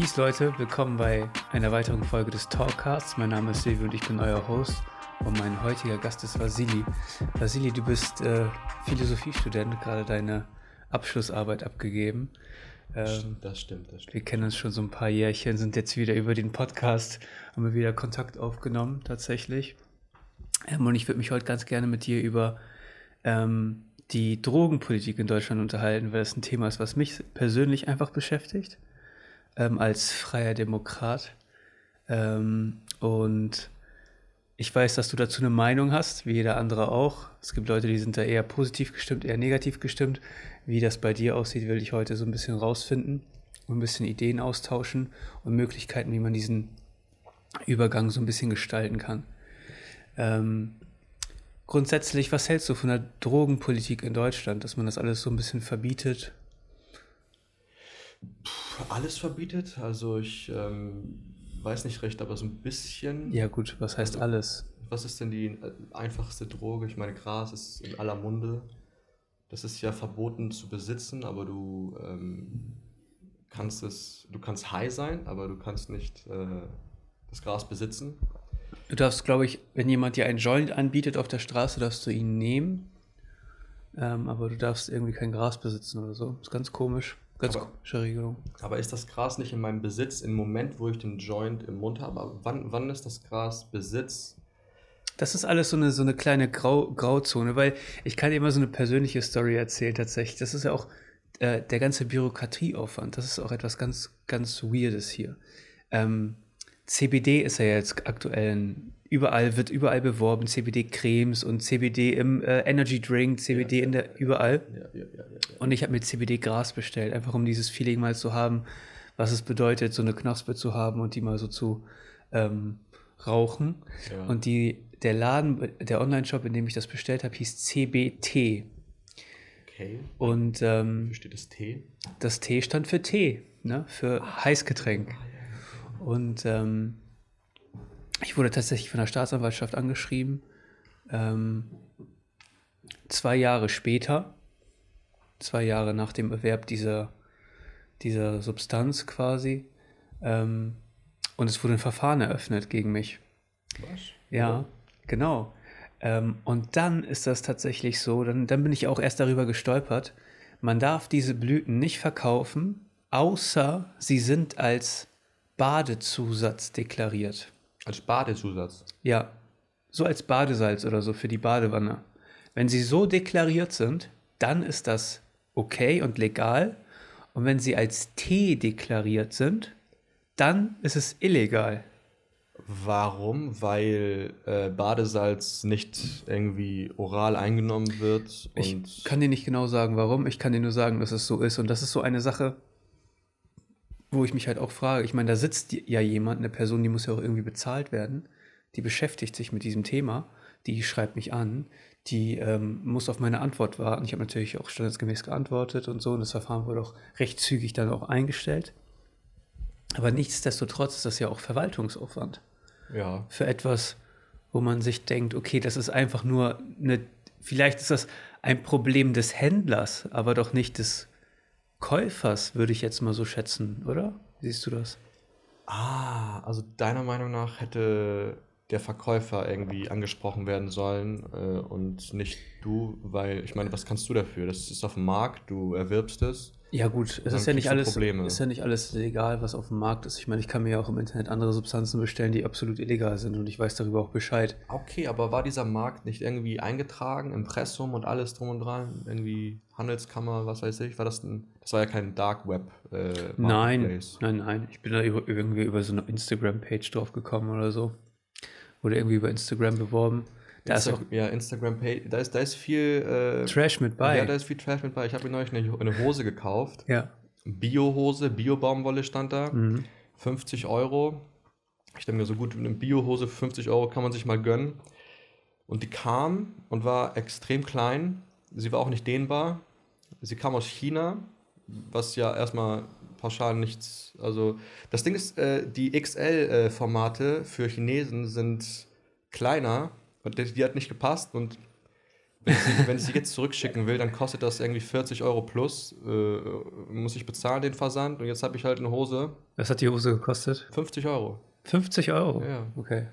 Peace Leute, willkommen bei einer weiteren Folge des Talkcasts. Mein Name ist Silvi und ich bin euer Host und mein heutiger Gast ist Vasili. Vasili, du bist äh, Philosophiestudent, gerade deine Abschlussarbeit abgegeben. Ähm, das stimmt, das stimmt. Wir kennen uns schon so ein paar Jährchen, sind jetzt wieder über den Podcast, haben wir wieder Kontakt aufgenommen, tatsächlich. Ähm, und ich würde mich heute ganz gerne mit dir über ähm, die Drogenpolitik in Deutschland unterhalten, weil das ein Thema ist, was mich persönlich einfach beschäftigt, ähm, als freier Demokrat. Ähm, und ich weiß, dass du dazu eine Meinung hast, wie jeder andere auch. Es gibt Leute, die sind da eher positiv gestimmt, eher negativ gestimmt. Wie das bei dir aussieht, will ich heute so ein bisschen rausfinden und ein bisschen Ideen austauschen und Möglichkeiten, wie man diesen Übergang so ein bisschen gestalten kann. Ähm, grundsätzlich, was hältst du von der Drogenpolitik in Deutschland, dass man das alles so ein bisschen verbietet? Puh, alles verbietet? Also ich ähm, weiß nicht recht, aber so ein bisschen. Ja gut, was heißt also, alles? Was ist denn die äh, einfachste Droge? Ich meine, Gras ist in aller Munde. Das ist ja verboten zu besitzen, aber du ähm, kannst es, du kannst high sein, aber du kannst nicht äh, das Gras besitzen. Du darfst, glaube ich, wenn jemand dir einen Joint anbietet auf der Straße, darfst du ihn nehmen. Ähm, aber du darfst irgendwie kein Gras besitzen oder so. Ist ganz komisch. Ganz aber, komische Regelung. Aber ist das Gras nicht in meinem Besitz im Moment, wo ich den Joint im Mund habe? Aber wann, wann ist das Gras Besitz? Das ist alles so eine, so eine kleine Grau, Grauzone, weil ich kann dir immer so eine persönliche Story erzählen tatsächlich. Das ist ja auch äh, der ganze Bürokratieaufwand. Das ist auch etwas ganz, ganz Weirdes hier. Ähm, CBD ist ja jetzt aktuell überall, wird überall beworben, CBD-Cremes und CBD im äh, Energy Drink, CBD ja, in der, überall. Ja, ja, und ich habe mir CBD-Gras bestellt, einfach um dieses Feeling mal zu haben, was es bedeutet, so eine Knospe zu haben und die mal so zu ähm, rauchen. Und die, der Laden, der Online-Shop, in dem ich das bestellt habe, hieß CBT. Okay. Und ähm, Wie steht das T? Das T stand für Tee, ne? für Ach, Heißgetränk. Ah, und ähm, ich wurde tatsächlich von der Staatsanwaltschaft angeschrieben. Ähm, zwei Jahre später, zwei Jahre nach dem Erwerb dieser, dieser Substanz quasi. Ähm, und es wurde ein Verfahren eröffnet gegen mich. Was? Ja, genau. Ähm, und dann ist das tatsächlich so, dann, dann bin ich auch erst darüber gestolpert. Man darf diese Blüten nicht verkaufen, außer sie sind als Badezusatz deklariert. Als Badezusatz? Ja, so als Badesalz oder so für die Badewanne. Wenn sie so deklariert sind, dann ist das okay und legal. Und wenn sie als Tee deklariert sind, dann ist es illegal. Warum? Weil äh, Badesalz nicht irgendwie oral eingenommen wird. ich kann dir nicht genau sagen, warum. Ich kann dir nur sagen, dass es so ist. Und das ist so eine Sache, wo ich mich halt auch frage, ich meine, da sitzt ja jemand, eine Person, die muss ja auch irgendwie bezahlt werden, die beschäftigt sich mit diesem Thema, die schreibt mich an, die ähm, muss auf meine Antwort warten. Ich habe natürlich auch standesgemäß geantwortet und so und das Verfahren wurde auch recht zügig dann auch eingestellt. Aber nichtsdestotrotz ist das ja auch Verwaltungsaufwand. Ja. Für etwas, wo man sich denkt, okay, das ist einfach nur eine, vielleicht ist das ein Problem des Händlers, aber doch nicht des Käufers, würde ich jetzt mal so schätzen, oder? Siehst du das? Ah, also deiner Meinung nach hätte der Verkäufer irgendwie angesprochen werden sollen äh, und nicht du, weil ich meine, was kannst du dafür? Das ist auf dem Markt, du erwirbst es. Ja gut, es ist ja nicht alles Probleme. ist ja nicht alles legal, was auf dem Markt ist. Ich meine, ich kann mir ja auch im Internet andere Substanzen bestellen, die absolut illegal sind und ich weiß darüber auch Bescheid. Okay, aber war dieser Markt nicht irgendwie eingetragen, Impressum und alles drum und dran, irgendwie Handelskammer, was weiß ich? War das ein das war ja kein Dark Web äh, Nein, nein, nein, ich bin da über, irgendwie über so eine Instagram Page drauf gekommen oder so. Wurde irgendwie über Instagram beworben. Da Insta ist auch, ja, Instagram Page, da ist, da ist viel äh, Trash mit bei. Ja, da ist viel Trash mit bei. Ich habe mir neulich eine, eine, Hose gekauft. Ja. Bio-Hose, Bio-Baumwolle stand da. Mhm. 50 Euro. Ich denke mir so gut, eine Bio-Hose für 50 Euro kann man sich mal gönnen. Und die kam und war extrem klein. Sie war auch nicht dehnbar. Sie kam aus China, was ja erstmal pauschal nichts. Also, das Ding ist, äh, die XL-Formate äh, für Chinesen sind kleiner und die, die hat nicht gepasst und Wenn ich, sie, wenn ich sie jetzt zurückschicken will, dann kostet das irgendwie 40 Euro plus. Äh, muss ich bezahlen den Versand und jetzt habe ich halt eine Hose. Was hat die Hose gekostet? 50 Euro. 50 Euro? Ja. Okay.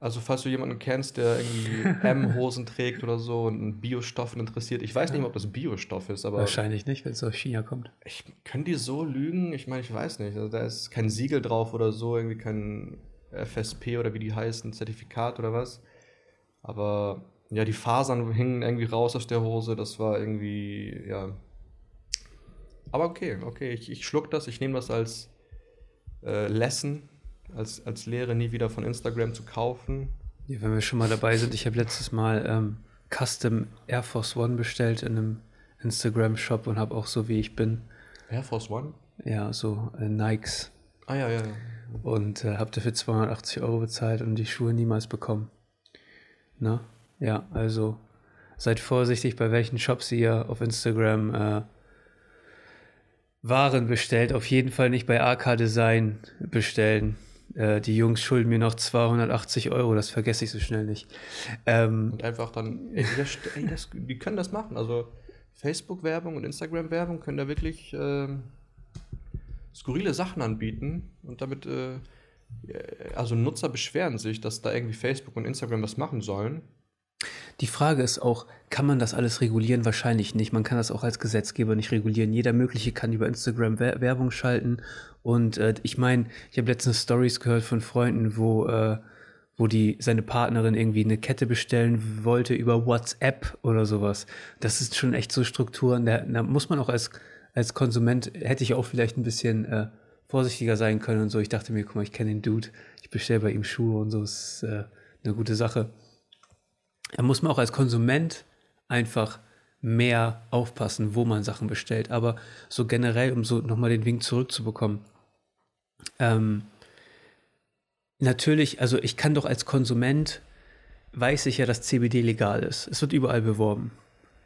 Also falls du jemanden kennst, der irgendwie M-Hosen trägt oder so und an Biostoffen interessiert. Ich weiß nicht mehr, ob das Biostoff ist, aber. Wahrscheinlich nicht, wenn es aus China kommt. Ich, können die so lügen? Ich meine, ich weiß nicht. Also, da ist kein Siegel drauf oder so, irgendwie kein FSP oder wie die heißen, Zertifikat oder was. Aber ja, die Fasern hingen irgendwie raus aus der Hose. Das war irgendwie, ja. Aber okay, okay, ich, ich schluck das, ich nehme das als äh, Lesson als, als Lehre nie wieder von Instagram zu kaufen. Ja, wenn wir schon mal dabei sind, ich habe letztes Mal ähm, Custom Air Force One bestellt in einem Instagram-Shop und habe auch so wie ich bin. Air Force One? Ja, so äh, Nikes. Ah ja, ja. ja. Und äh, habe dafür 280 Euro bezahlt und die Schuhe niemals bekommen. Na? Ja, also seid vorsichtig, bei welchen Shops ihr auf Instagram äh, Waren bestellt. Auf jeden Fall nicht bei AK Design bestellen. Äh, die Jungs schulden mir noch 280 Euro, das vergesse ich so schnell nicht. Ähm, und einfach dann, ey, das, ey das, die können das machen. Also Facebook-Werbung und Instagram-Werbung können da wirklich äh, skurrile Sachen anbieten und damit, äh, also Nutzer beschweren sich, dass da irgendwie Facebook und Instagram was machen sollen. Die Frage ist auch, kann man das alles regulieren? Wahrscheinlich nicht. Man kann das auch als Gesetzgeber nicht regulieren. Jeder mögliche kann über Instagram Werbung schalten. Und äh, ich meine, ich habe letztens Stories gehört von Freunden, wo, äh, wo die seine Partnerin irgendwie eine Kette bestellen wollte über WhatsApp oder sowas. Das ist schon echt so Strukturen. Da, da muss man auch als, als Konsument, hätte ich auch vielleicht ein bisschen äh, vorsichtiger sein können und so. Ich dachte mir, guck mal, ich kenne den Dude, ich bestelle bei ihm Schuhe und so, ist äh, eine gute Sache. Da muss man auch als Konsument einfach mehr aufpassen, wo man Sachen bestellt. Aber so generell, um so nochmal den Wink zurückzubekommen, ähm, natürlich, also ich kann doch als Konsument, weiß ich ja, dass CBD legal ist. Es wird überall beworben.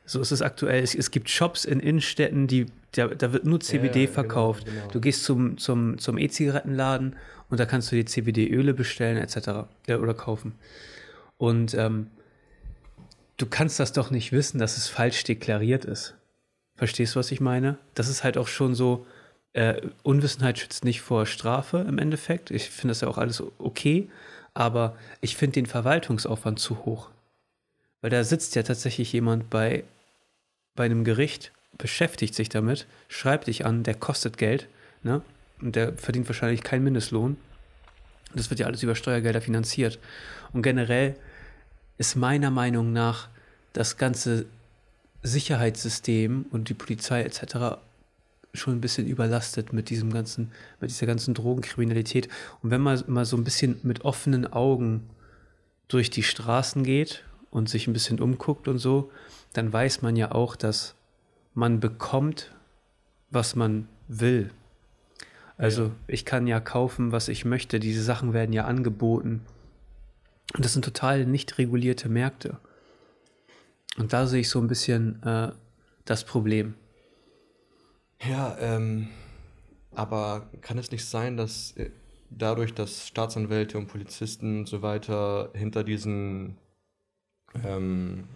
So ist es aktuell. Es, es gibt Shops in Innenstädten, die, da, da wird nur CBD ja, genau, verkauft. Genau, genau. Du gehst zum, zum, zum E-Zigarettenladen und da kannst du dir CBD-Öle bestellen etc. Ja, oder kaufen. Und ähm, du kannst das doch nicht wissen, dass es falsch deklariert ist. Verstehst du, was ich meine? Das ist halt auch schon so, äh, Unwissenheit schützt nicht vor Strafe im Endeffekt. Ich finde das ja auch alles okay, aber ich finde den Verwaltungsaufwand zu hoch. Weil da sitzt ja tatsächlich jemand bei, bei einem Gericht, beschäftigt sich damit, schreibt dich an, der kostet Geld, ne? Und der verdient wahrscheinlich keinen Mindestlohn. Das wird ja alles über Steuergelder finanziert. Und generell ist meiner Meinung nach das ganze Sicherheitssystem und die Polizei etc. schon ein bisschen überlastet mit diesem ganzen, mit dieser ganzen Drogenkriminalität. Und wenn man mal so ein bisschen mit offenen Augen durch die Straßen geht und sich ein bisschen umguckt und so, dann weiß man ja auch, dass man bekommt, was man will. Also ja. ich kann ja kaufen, was ich möchte. Diese Sachen werden ja angeboten. Und das sind total nicht regulierte Märkte. Und da sehe ich so ein bisschen äh, das Problem. Ja, ähm, aber kann es nicht sein, dass äh, dadurch, dass Staatsanwälte und Polizisten und so weiter hinter diesen ähm,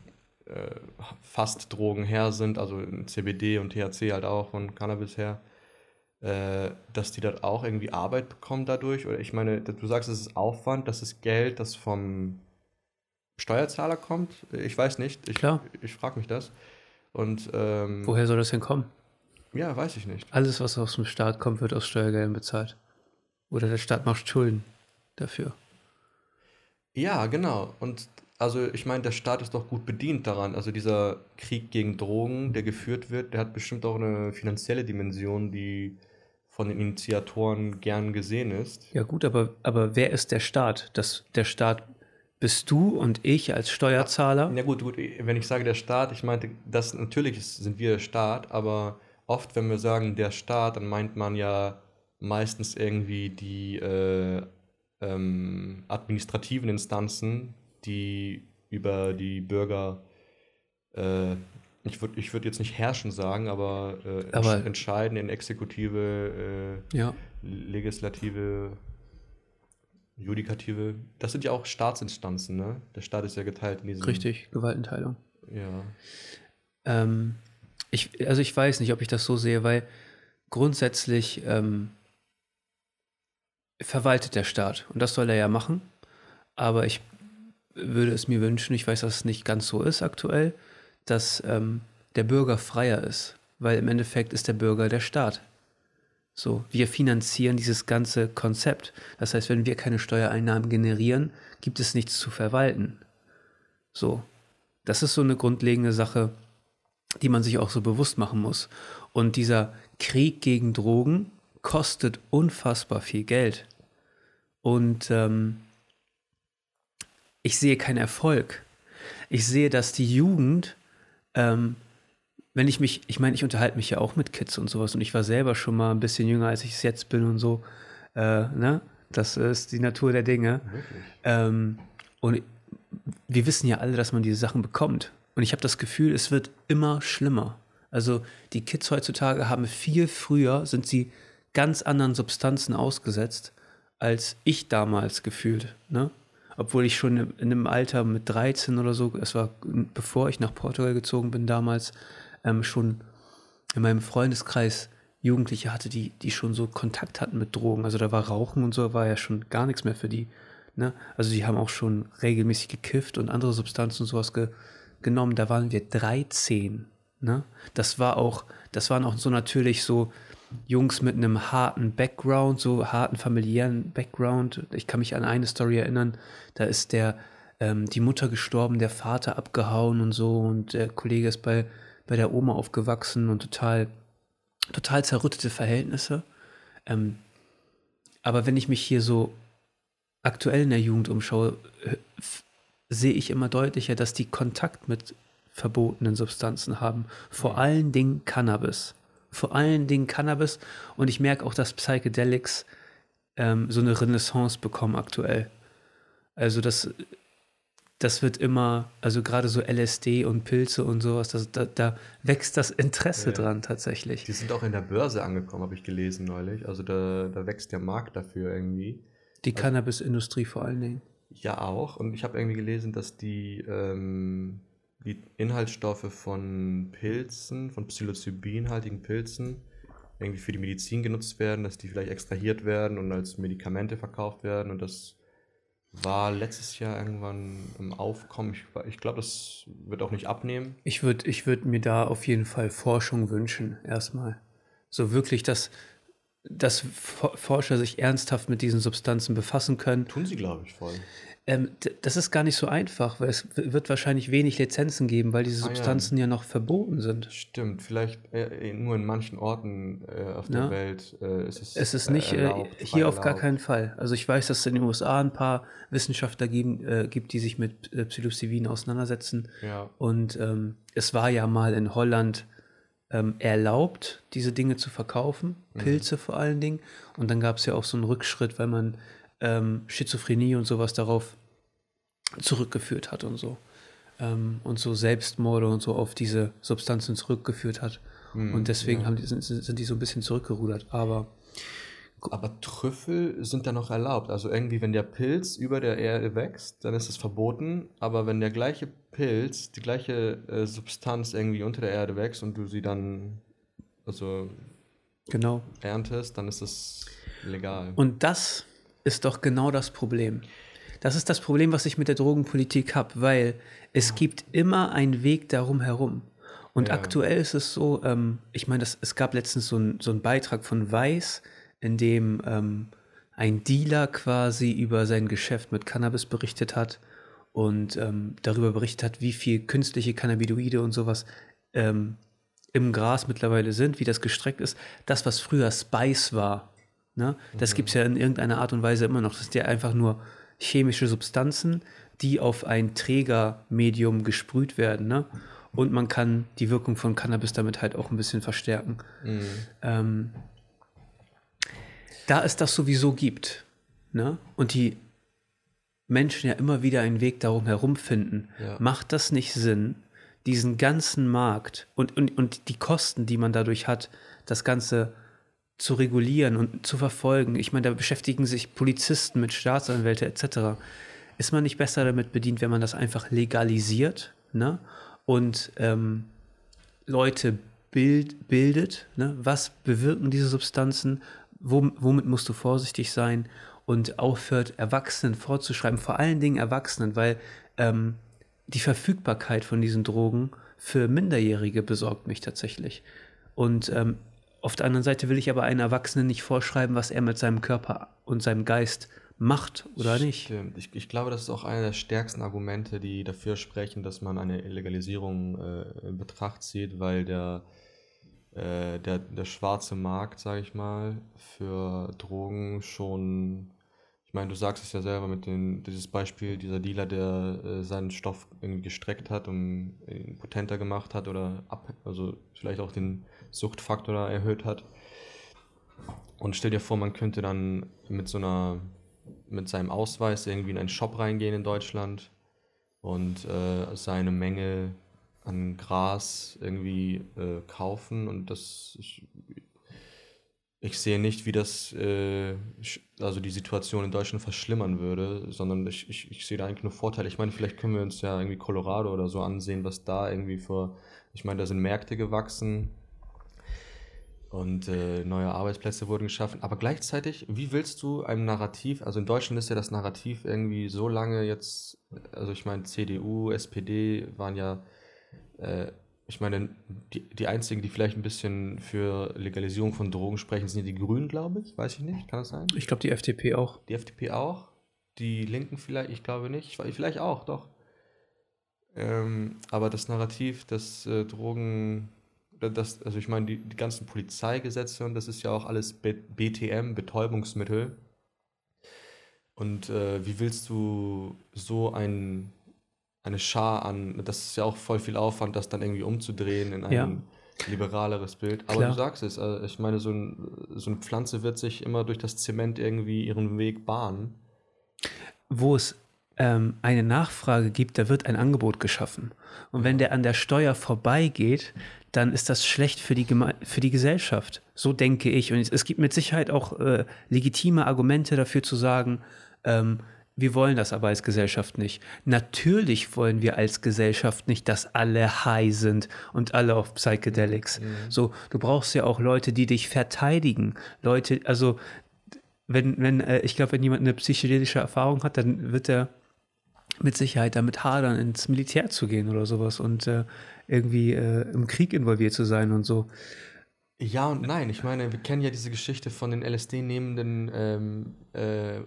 äh, Fast-Drogen her sind, also CBD und THC halt auch und Cannabis her, äh, dass die dort auch irgendwie Arbeit bekommen dadurch? Oder ich meine, du sagst, es ist Aufwand, das ist Geld, das vom Steuerzahler kommt. Ich weiß nicht. Ich, Klar. Ich frage mich das. Und, ähm, Woher soll das denn kommen? Ja, weiß ich nicht. Alles, was aus dem Staat kommt, wird aus Steuergeldern bezahlt. Oder der Staat macht Schulden dafür. Ja, genau. Und also ich meine, der Staat ist doch gut bedient daran. Also dieser Krieg gegen Drogen, der geführt wird, der hat bestimmt auch eine finanzielle Dimension, die von den Initiatoren gern gesehen ist. Ja gut, aber, aber wer ist der Staat? Das, der Staat bist du und ich als Steuerzahler? Ja, gut, gut, wenn ich sage der Staat, ich meinte, das natürlich sind wir der Staat, aber oft, wenn wir sagen der Staat, dann meint man ja meistens irgendwie die äh, ähm, administrativen Instanzen, die über die Bürger, äh, ich würde ich würd jetzt nicht herrschen sagen, aber, äh, aber entscheiden in Exekutive, äh, ja. Legislative, Judikative. Das sind ja auch Staatsinstanzen, ne? Der Staat ist ja geteilt in diesen. Richtig, Gewaltenteilung. Ja. Ähm, ich, also ich weiß nicht, ob ich das so sehe, weil grundsätzlich ähm, verwaltet der Staat und das soll er ja machen. Aber ich würde es mir wünschen, ich weiß, dass es nicht ganz so ist aktuell, dass ähm, der Bürger freier ist, weil im Endeffekt ist der Bürger der Staat. So, wir finanzieren dieses ganze Konzept. Das heißt, wenn wir keine Steuereinnahmen generieren, gibt es nichts zu verwalten. So, das ist so eine grundlegende Sache, die man sich auch so bewusst machen muss. Und dieser Krieg gegen Drogen kostet unfassbar viel Geld. Und ähm, ich sehe keinen Erfolg. Ich sehe, dass die Jugend, ähm, wenn ich mich, ich meine, ich unterhalte mich ja auch mit Kids und sowas und ich war selber schon mal ein bisschen jünger, als ich es jetzt bin und so. Äh, ne? Das ist die Natur der Dinge. Ähm, und wir wissen ja alle, dass man diese Sachen bekommt. Und ich habe das Gefühl, es wird immer schlimmer. Also die Kids heutzutage haben viel früher, sind sie ganz anderen Substanzen ausgesetzt, als ich damals gefühlt. Ne? Obwohl ich schon in einem Alter mit 13 oder so, es war bevor ich nach Portugal gezogen bin damals, ähm, schon in meinem Freundeskreis Jugendliche hatte, die, die schon so Kontakt hatten mit Drogen. Also da war Rauchen und so, war ja schon gar nichts mehr für die. Ne? Also die haben auch schon regelmäßig gekifft und andere Substanzen und sowas ge genommen. Da waren wir 13. Ne? Das war auch, das waren auch so natürlich so Jungs mit einem harten Background, so harten familiären Background. Ich kann mich an eine Story erinnern, da ist der, ähm, die Mutter gestorben, der Vater abgehauen und so und der Kollege ist bei, bei der Oma aufgewachsen und total, total zerrüttete Verhältnisse. Ähm, aber wenn ich mich hier so aktuell in der Jugend umschaue, sehe ich immer deutlicher, dass die Kontakt mit verbotenen Substanzen haben. Vor allen Dingen Cannabis vor allen Dingen Cannabis und ich merke auch, dass Psychedelics ähm, so eine Renaissance bekommen aktuell. Also das, das wird immer, also gerade so LSD und Pilze und sowas, das, da, da wächst das Interesse ja, dran tatsächlich. Die sind auch in der Börse angekommen, habe ich gelesen neulich. Also da, da wächst der Markt dafür irgendwie. Die also, Cannabis-Industrie vor allen Dingen. Ja, auch. Und ich habe irgendwie gelesen, dass die ähm, die Inhaltsstoffe von Pilzen, von psilocybinhaltigen Pilzen, irgendwie für die Medizin genutzt werden, dass die vielleicht extrahiert werden und als Medikamente verkauft werden. Und das war letztes Jahr irgendwann im Aufkommen. Ich, ich glaube, das wird auch nicht abnehmen. Ich würde ich würd mir da auf jeden Fall Forschung wünschen, erstmal. So wirklich, dass, dass Forscher sich ernsthaft mit diesen Substanzen befassen können. Tun sie, glaube ich, voll. Ähm, das ist gar nicht so einfach, weil es wird wahrscheinlich wenig Lizenzen geben, weil diese Substanzen ah, ja. ja. noch verboten sind. Stimmt, vielleicht äh, nur in manchen Orten äh, auf der ja. Welt äh, ist es. Es ist nicht äh, erlaubt, hier auf gar keinen Fall. Also ich weiß, dass es in den USA ein paar Wissenschaftler geben, äh, gibt, die sich mit äh, Psilocybin auseinandersetzen. Ja. Und ähm, es war ja mal in Holland ähm, erlaubt, diese Dinge zu verkaufen, mhm. Pilze mhm. vor allen Dingen. Und dann gab es ja auch so einen Rückschritt, weil man ähm, Schizophrenie und sowas darauf zurückgeführt hat und so. Ähm, und so Selbstmorde und so auf diese Substanzen zurückgeführt hat. Hm, und deswegen ja. die, sind, sind die so ein bisschen zurückgerudert. Aber aber Trüffel sind da noch erlaubt. Also irgendwie, wenn der Pilz über der Erde wächst, dann ist es verboten. Aber wenn der gleiche Pilz, die gleiche äh, Substanz irgendwie unter der Erde wächst und du sie dann also genau. erntest, dann ist es legal. Und das ist doch genau das Problem. Das ist das Problem, was ich mit der Drogenpolitik habe, weil es gibt immer einen Weg darum herum. Und ja. aktuell ist es so, ähm, ich meine, es gab letztens so, ein, so einen Beitrag von Weiß, in dem ähm, ein Dealer quasi über sein Geschäft mit Cannabis berichtet hat und ähm, darüber berichtet hat, wie viel künstliche Cannabinoide und sowas ähm, im Gras mittlerweile sind, wie das gestreckt ist. Das, was früher Spice war, ne, das mhm. gibt es ja in irgendeiner Art und Weise immer noch. Das sind ja einfach nur chemische Substanzen, die auf ein Trägermedium gesprüht werden. Ne? Und man kann die Wirkung von Cannabis damit halt auch ein bisschen verstärken. Mhm. Ähm, da es das sowieso gibt ne? und die Menschen ja immer wieder einen Weg darum herum finden, ja. macht das nicht Sinn, diesen ganzen Markt und, und, und die Kosten, die man dadurch hat, das Ganze zu regulieren und zu verfolgen. Ich meine, da beschäftigen sich Polizisten mit Staatsanwälte etc. Ist man nicht besser damit bedient, wenn man das einfach legalisiert ne? und ähm, Leute bild, bildet. Ne? Was bewirken diese Substanzen? Wo, womit musst du vorsichtig sein? Und aufhört, Erwachsenen vorzuschreiben, vor allen Dingen Erwachsenen, weil ähm, die Verfügbarkeit von diesen Drogen für Minderjährige besorgt mich tatsächlich. Und ähm, auf der anderen Seite will ich aber einem Erwachsenen nicht vorschreiben, was er mit seinem Körper und seinem Geist macht oder nicht. Ich, ich glaube, das ist auch einer der stärksten Argumente, die dafür sprechen, dass man eine Illegalisierung äh, in Betracht zieht, weil der, äh, der, der schwarze Markt, sage ich mal, für Drogen schon, ich meine, du sagst es ja selber mit dem, dieses Beispiel, dieser Dealer, der äh, seinen Stoff irgendwie gestreckt hat und ihn potenter gemacht hat oder ab, also vielleicht auch den Suchtfaktor erhöht hat. Und stell dir vor, man könnte dann mit so einer mit seinem Ausweis irgendwie in einen Shop reingehen in Deutschland und äh, seine Menge an Gras irgendwie äh, kaufen und das ich, ich, sehe nicht, wie das äh, also die Situation in Deutschland verschlimmern würde, sondern ich, ich, ich sehe da eigentlich nur Vorteile. Ich meine, vielleicht können wir uns ja irgendwie Colorado oder so ansehen, was da irgendwie für, ich meine, da sind Märkte gewachsen, und äh, neue Arbeitsplätze wurden geschaffen. Aber gleichzeitig, wie willst du einem Narrativ, also in Deutschland ist ja das Narrativ irgendwie so lange jetzt, also ich meine, CDU, SPD waren ja, äh, ich meine, die, die einzigen, die vielleicht ein bisschen für Legalisierung von Drogen sprechen, sind die Grünen, glaube ich. Weiß ich nicht, kann das sein? Ich glaube, die FDP auch. Die FDP auch? Die Linken vielleicht, ich glaube nicht. Vielleicht auch, doch. Ähm, aber das Narrativ, dass äh, Drogen das, also ich meine, die, die ganzen Polizeigesetze und das ist ja auch alles BTM, Betäubungsmittel. Und äh, wie willst du so ein, eine Schar an, das ist ja auch voll viel Aufwand, das dann irgendwie umzudrehen in ein ja. liberaleres Bild. Aber Klar. du sagst es, also ich meine, so, ein, so eine Pflanze wird sich immer durch das Zement irgendwie ihren Weg bahnen. Wo es ähm, eine Nachfrage gibt, da wird ein Angebot geschaffen. Und wenn der an der Steuer vorbeigeht, dann ist das schlecht für die, Geme für die Gesellschaft. So denke ich. Und es gibt mit Sicherheit auch äh, legitime Argumente dafür zu sagen, ähm, wir wollen das aber als Gesellschaft nicht. Natürlich wollen wir als Gesellschaft nicht, dass alle high sind und alle auf Psychedelics. Mhm. So, du brauchst ja auch Leute, die dich verteidigen. Leute, also wenn, wenn, äh, ich glaube, wenn jemand eine psychedelische Erfahrung hat, dann wird er mit Sicherheit damit hadern, ins Militär zu gehen oder sowas und äh, irgendwie äh, im Krieg involviert zu sein und so. Ja und nein. Ich meine, wir kennen ja diese Geschichte von den LSD-nehmenden ähm, äh,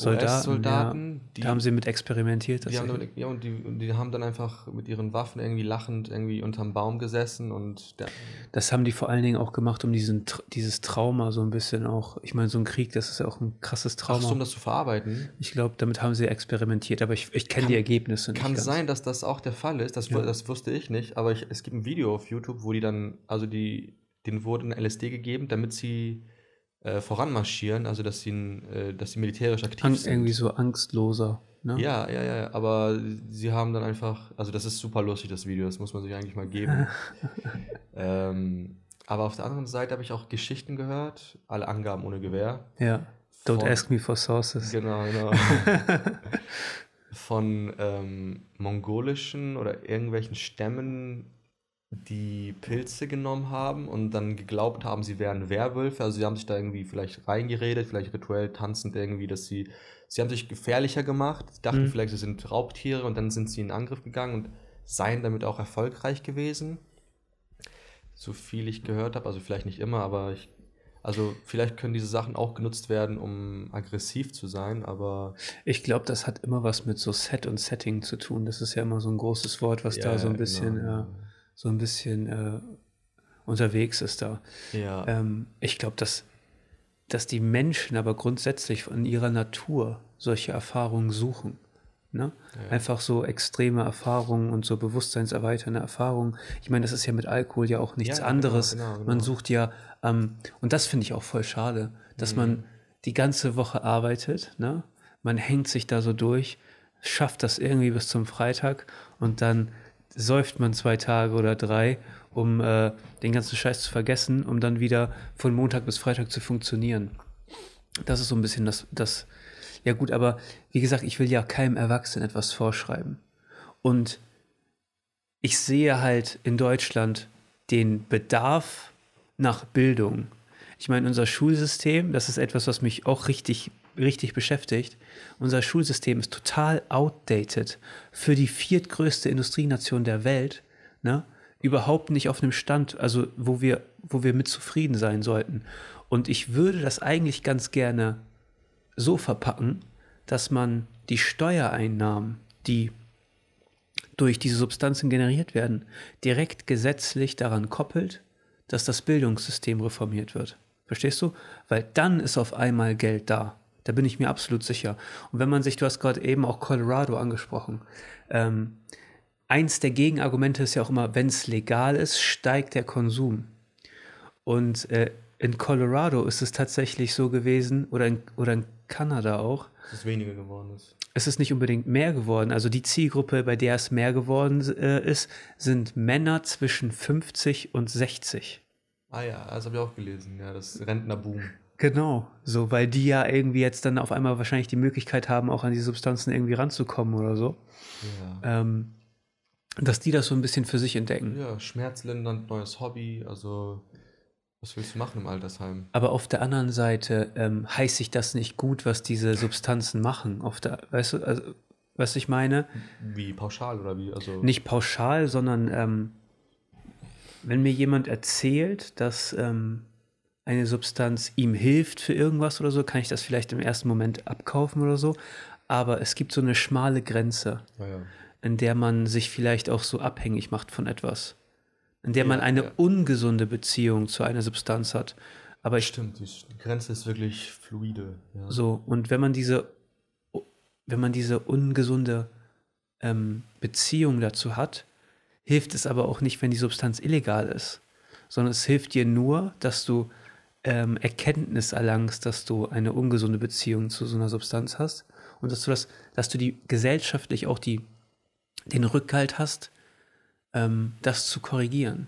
Soldaten, Soldaten ja, die, da haben sie mit experimentiert. Die damit, ja, und die, die haben dann einfach mit ihren Waffen irgendwie lachend irgendwie unterm Baum gesessen und Das haben die vor allen Dingen auch gemacht, um diesen, dieses Trauma so ein bisschen auch, ich meine, so ein Krieg, das ist ja auch ein krasses Trauma. Ach so, um das zu verarbeiten? Ich glaube, damit haben sie experimentiert, aber ich, ich kenne die Ergebnisse nicht. Kann ganz. sein, dass das auch der Fall ist, das, ja. das wusste ich nicht, aber ich, es gibt ein Video auf YouTube, wo die dann, also die, denen wurde ein LSD gegeben, damit sie äh, voranmarschieren, also dass sie, äh, dass sie militärisch aktiv Ang sind. Irgendwie so angstloser. Ne? Ja, ja, ja, aber sie haben dann einfach, also das ist super lustig, das Video, das muss man sich eigentlich mal geben. ähm, aber auf der anderen Seite habe ich auch Geschichten gehört, alle Angaben ohne Gewehr. Ja, don't von, ask me for sources. Genau, genau. von ähm, mongolischen oder irgendwelchen Stämmen die Pilze genommen haben und dann geglaubt haben, sie wären Werwölfe. Also sie haben sich da irgendwie vielleicht reingeredet, vielleicht rituell tanzend irgendwie, dass sie, sie haben sich gefährlicher gemacht, dachten mhm. vielleicht, sie sind Raubtiere und dann sind sie in Angriff gegangen und seien damit auch erfolgreich gewesen. So viel ich gehört habe, also vielleicht nicht immer, aber ich, also vielleicht können diese Sachen auch genutzt werden, um aggressiv zu sein, aber. Ich glaube, das hat immer was mit so Set und Setting zu tun. Das ist ja immer so ein großes Wort, was ja, da so ein bisschen. Genau. Äh, so ein bisschen äh, unterwegs ist da. Ja. Ähm, ich glaube, dass, dass die Menschen aber grundsätzlich von ihrer Natur solche Erfahrungen suchen. Ne? Ja. Einfach so extreme Erfahrungen und so bewusstseinserweiternde Erfahrungen. Ich meine, das ist ja mit Alkohol ja auch nichts ja, genau, anderes. Genau, genau, man sucht ja, ähm, und das finde ich auch voll schade, dass mhm. man die ganze Woche arbeitet, ne? man hängt sich da so durch, schafft das irgendwie bis zum Freitag und dann säuft man zwei Tage oder drei, um äh, den ganzen Scheiß zu vergessen, um dann wieder von Montag bis Freitag zu funktionieren. Das ist so ein bisschen das, das, ja gut, aber wie gesagt, ich will ja keinem Erwachsenen etwas vorschreiben. Und ich sehe halt in Deutschland den Bedarf nach Bildung. Ich meine, unser Schulsystem, das ist etwas, was mich auch richtig, richtig beschäftigt. Unser Schulsystem ist total outdated für die viertgrößte Industrienation der Welt. Ne? Überhaupt nicht auf einem Stand, also wo wir, wo wir mit zufrieden sein sollten. Und ich würde das eigentlich ganz gerne so verpacken, dass man die Steuereinnahmen, die durch diese Substanzen generiert werden, direkt gesetzlich daran koppelt, dass das Bildungssystem reformiert wird. Verstehst du? Weil dann ist auf einmal Geld da. Da bin ich mir absolut sicher. Und wenn man sich, du hast gerade eben auch Colorado angesprochen, ähm, eins der Gegenargumente ist ja auch immer, wenn es legal ist, steigt der Konsum. Und äh, in Colorado ist es tatsächlich so gewesen, oder in, oder in Kanada auch. Dass es weniger geworden ist. Es ist nicht unbedingt mehr geworden. Also die Zielgruppe, bei der es mehr geworden äh, ist, sind Männer zwischen 50 und 60. Ah ja, das habe ich auch gelesen, ja, das Rentnerboom. Genau, so, weil die ja irgendwie jetzt dann auf einmal wahrscheinlich die Möglichkeit haben, auch an die Substanzen irgendwie ranzukommen oder so. Ja. Ähm, dass die das so ein bisschen für sich entdecken. Ja, schmerzlindernd, neues Hobby, also was willst du machen im Altersheim? Aber auf der anderen Seite ähm, heißt sich das nicht gut, was diese Substanzen machen. Auf der, weißt du, also, was ich meine? Wie pauschal oder wie? Also nicht pauschal, sondern ähm, wenn mir jemand erzählt, dass ähm, eine Substanz ihm hilft für irgendwas oder so, kann ich das vielleicht im ersten Moment abkaufen oder so. Aber es gibt so eine schmale Grenze, ja, ja. in der man sich vielleicht auch so abhängig macht von etwas in der ja, man eine ungesunde Beziehung zu einer Substanz hat. Aber ich, Stimmt, die Grenze ist wirklich fluide. So, und wenn man diese, wenn man diese ungesunde ähm, Beziehung dazu hat, hilft es aber auch nicht, wenn die Substanz illegal ist, sondern es hilft dir nur, dass du ähm, Erkenntnis erlangst, dass du eine ungesunde Beziehung zu so einer Substanz hast und dass du das, dass du die gesellschaftlich auch die, den Rückhalt hast, ähm, das zu korrigieren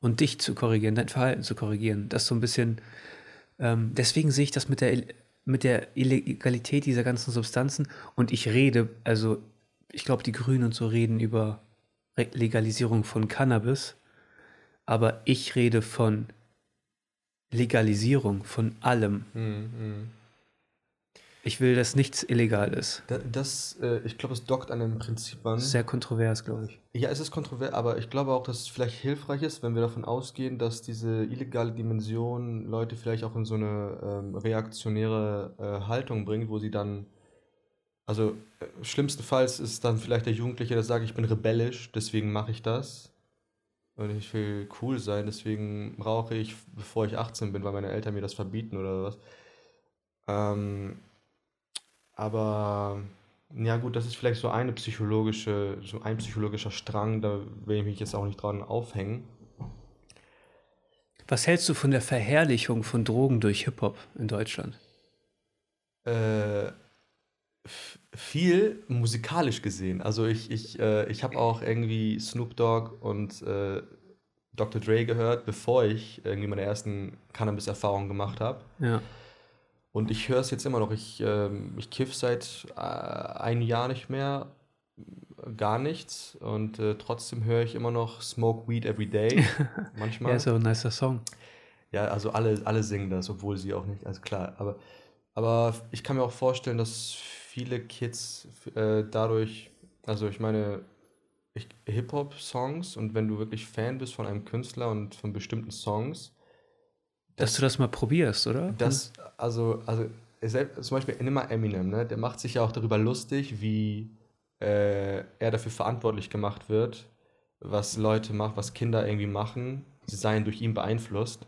und dich zu korrigieren, dein Verhalten zu korrigieren. Das so ein bisschen, ähm, deswegen sehe ich das mit der, mit der Illegalität dieser ganzen Substanzen und ich rede, also ich glaube, die Grünen und so reden über Legalisierung von Cannabis, aber ich rede von Legalisierung von allem. Mhm. Ich will, dass nichts illegal ist. Das, das äh, ich glaube, es dockt an dem Prinzip an. Sehr kontrovers, glaube ich. Ja, es ist kontrovers, aber ich glaube auch, dass es vielleicht hilfreich ist, wenn wir davon ausgehen, dass diese illegale Dimension Leute vielleicht auch in so eine ähm, reaktionäre äh, Haltung bringt, wo sie dann, also äh, schlimmstenfalls ist dann vielleicht der Jugendliche, der sagt, ich bin rebellisch, deswegen mache ich das. Und ich will cool sein, deswegen rauche ich, bevor ich 18 bin, weil meine Eltern mir das verbieten oder was. Ähm, aber ja gut, das ist vielleicht so eine psychologische, so ein psychologischer Strang, da will ich mich jetzt auch nicht dran aufhängen. Was hältst du von der Verherrlichung von Drogen durch Hip-Hop in Deutschland? Äh, viel musikalisch gesehen. Also ich, ich, äh, ich habe auch irgendwie Snoop Dogg und äh, Dr. Dre gehört, bevor ich irgendwie meine ersten Cannabis-Erfahrungen gemacht habe. Ja. Und ich höre es jetzt immer noch. Ich, äh, ich kiff seit äh, einem Jahr nicht mehr, gar nichts. Und äh, trotzdem höre ich immer noch Smoke Weed Every Day. Manchmal. ja, ist auch ein nicer Song. Ja, also alle, alle singen das, obwohl sie auch nicht, also klar. Aber, aber ich kann mir auch vorstellen, dass viele Kids äh, dadurch, also ich meine, Hip-Hop-Songs und wenn du wirklich Fan bist von einem Künstler und von bestimmten Songs, dass du das mal probierst, oder? Das, also, also zum Beispiel mal Eminem, ne? der macht sich ja auch darüber lustig, wie äh, er dafür verantwortlich gemacht wird, was Leute machen, was Kinder irgendwie machen, sie seien durch ihn beeinflusst.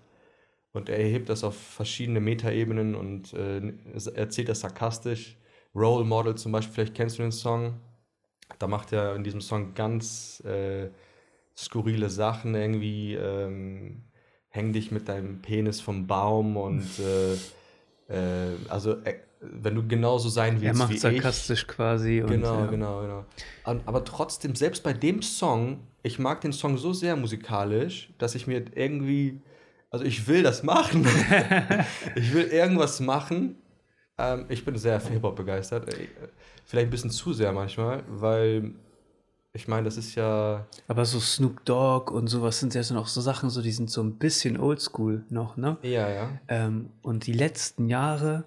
Und er erhebt das auf verschiedene Metaebenen und äh, erzählt das sarkastisch. Role Model zum Beispiel, vielleicht kennst du den Song. Da macht er in diesem Song ganz äh, skurrile Sachen irgendwie. Ähm, häng dich mit deinem Penis vom Baum und äh, äh, also äh, wenn du genauso sein willst er macht wie sarkastisch ich. quasi. Und, genau, ja. genau, genau. Aber trotzdem, selbst bei dem Song, ich mag den Song so sehr musikalisch, dass ich mir irgendwie, also ich will das machen. ich will irgendwas machen. Ähm, ich bin sehr für Hip-Hop begeistert. Äh, vielleicht ein bisschen zu sehr manchmal, weil ich meine, das ist ja. Aber so Snoop Dogg und sowas sind ja so noch so Sachen, so die sind so ein bisschen oldschool noch, ne? Ja, ja. Ähm, und die letzten Jahre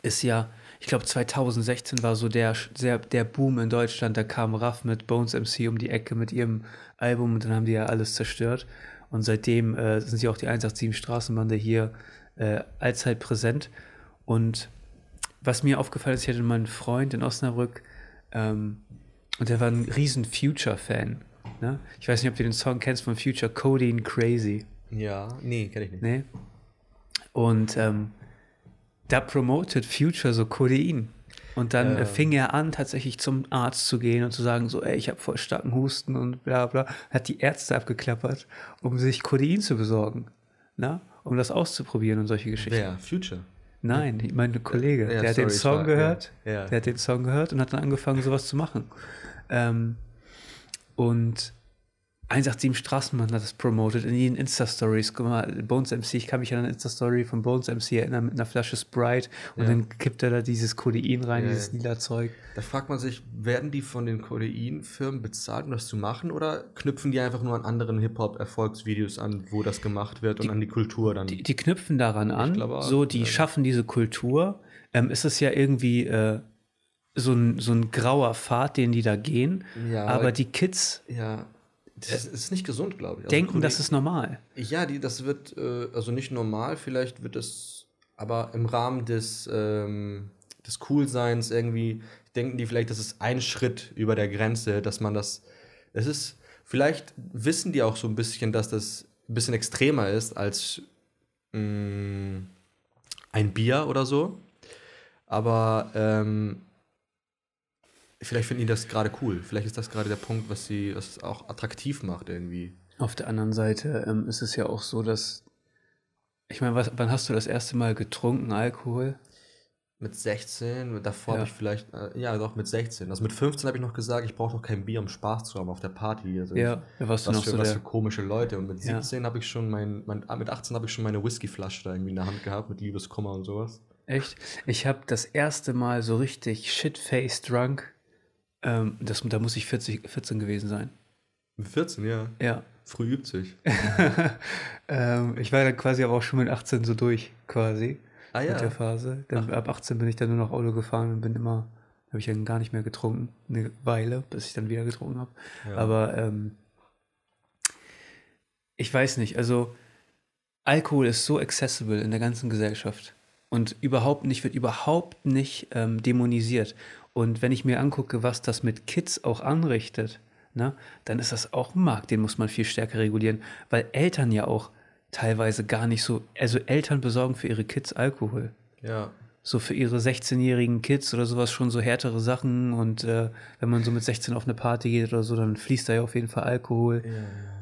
ist ja, ich glaube 2016 war so der, der, der Boom in Deutschland, da kam Raff mit Bones MC um die Ecke mit ihrem Album und dann haben die ja alles zerstört. Und seitdem äh, sind sie auch die 187 Straßenbande hier äh, allzeit präsent. Und was mir aufgefallen ist, ich hatte meinen Freund in Osnabrück, ähm, und der war ein riesen Future-Fan. Ne? Ich weiß nicht, ob du den Song kennst von Future, Codeine Crazy. Ja, nee, kenne ich nicht. Nee. Und ähm, da promotet Future so Codein. Und dann äh, fing er an, tatsächlich zum Arzt zu gehen und zu sagen, so, ey, ich habe voll starken Husten und bla bla. Hat die Ärzte abgeklappert, um sich Codein zu besorgen. Na? Um das auszuprobieren und solche Geschichten. Wer? Future? Nein, mein Kollege, ja, der hat den Song war, gehört, ja, ja. der hat den Song gehört und hat dann angefangen, sowas zu machen. Ähm, und 187 Straßenmann hat das promoted in ihren Insta-Stories. Guck mal, Bones MC, ich kann mich an eine Insta-Story von Bones MC erinnern mit einer Flasche Sprite und ja. dann kippt er da dieses Codein rein, ja. dieses lila Zeug. Da fragt man sich, werden die von den Codein-Firmen bezahlt, um das zu machen oder knüpfen die einfach nur an anderen Hip-Hop-Erfolgsvideos an, wo das gemacht wird die, und an die Kultur dann? Die, die knüpfen daran an, glaube, so, die ja. schaffen diese Kultur. Ähm, ist es ja irgendwie äh, so, ein, so ein grauer Pfad, den die da gehen, ja, aber die Kids... Ja das ist nicht gesund, glaube ich. Also denken, das ist normal. Ja, die, das wird, äh, also nicht normal, vielleicht wird es, aber im Rahmen des, ähm, des Coolseins irgendwie, denken die vielleicht, das ist ein Schritt über der Grenze, dass man das, es ist, vielleicht wissen die auch so ein bisschen, dass das ein bisschen extremer ist als mh, mm, ein Bier oder so. Aber ähm, vielleicht finden die das gerade cool. Vielleicht ist das gerade der Punkt, was sie was auch attraktiv macht irgendwie. Auf der anderen Seite ähm, ist es ja auch so, dass ich meine, wann hast du das erste Mal getrunken Alkohol? Mit 16, davor ja. habe ich vielleicht, äh, ja doch, mit 16. Also mit 15 habe ich noch gesagt, ich brauche doch kein Bier, um Spaß zu haben auf der Party. Also ja, ich, was, was, für, so was für komische Leute. Und mit 17 ja. habe ich schon mein, mein ah, mit 18 habe ich schon meine Whiskyflasche da irgendwie in der Hand gehabt, mit Liebeskummer und sowas. Echt? Ich habe das erste Mal so richtig shit-faced drunk ähm, das, da muss ich 40, 14 gewesen sein. 14, ja. Ja. Früh übt sich. ähm, ich war dann quasi aber auch schon mit 18 so durch, quasi. Ah, ja. Mit der Phase. Dann, ab 18 bin ich dann nur noch Auto gefahren und bin immer, habe ich dann gar nicht mehr getrunken. Eine Weile, bis ich dann wieder getrunken habe. Ja. Aber ähm, ich weiß nicht, also Alkohol ist so accessible in der ganzen Gesellschaft und überhaupt nicht, wird überhaupt nicht ähm, dämonisiert. Und wenn ich mir angucke, was das mit Kids auch anrichtet, ne, dann ist das auch ein Markt, den muss man viel stärker regulieren, weil Eltern ja auch teilweise gar nicht so, also Eltern besorgen für ihre Kids Alkohol. Ja. So für ihre 16-jährigen Kids oder sowas schon so härtere Sachen und äh, wenn man so mit 16 auf eine Party geht oder so, dann fließt da ja auf jeden Fall Alkohol.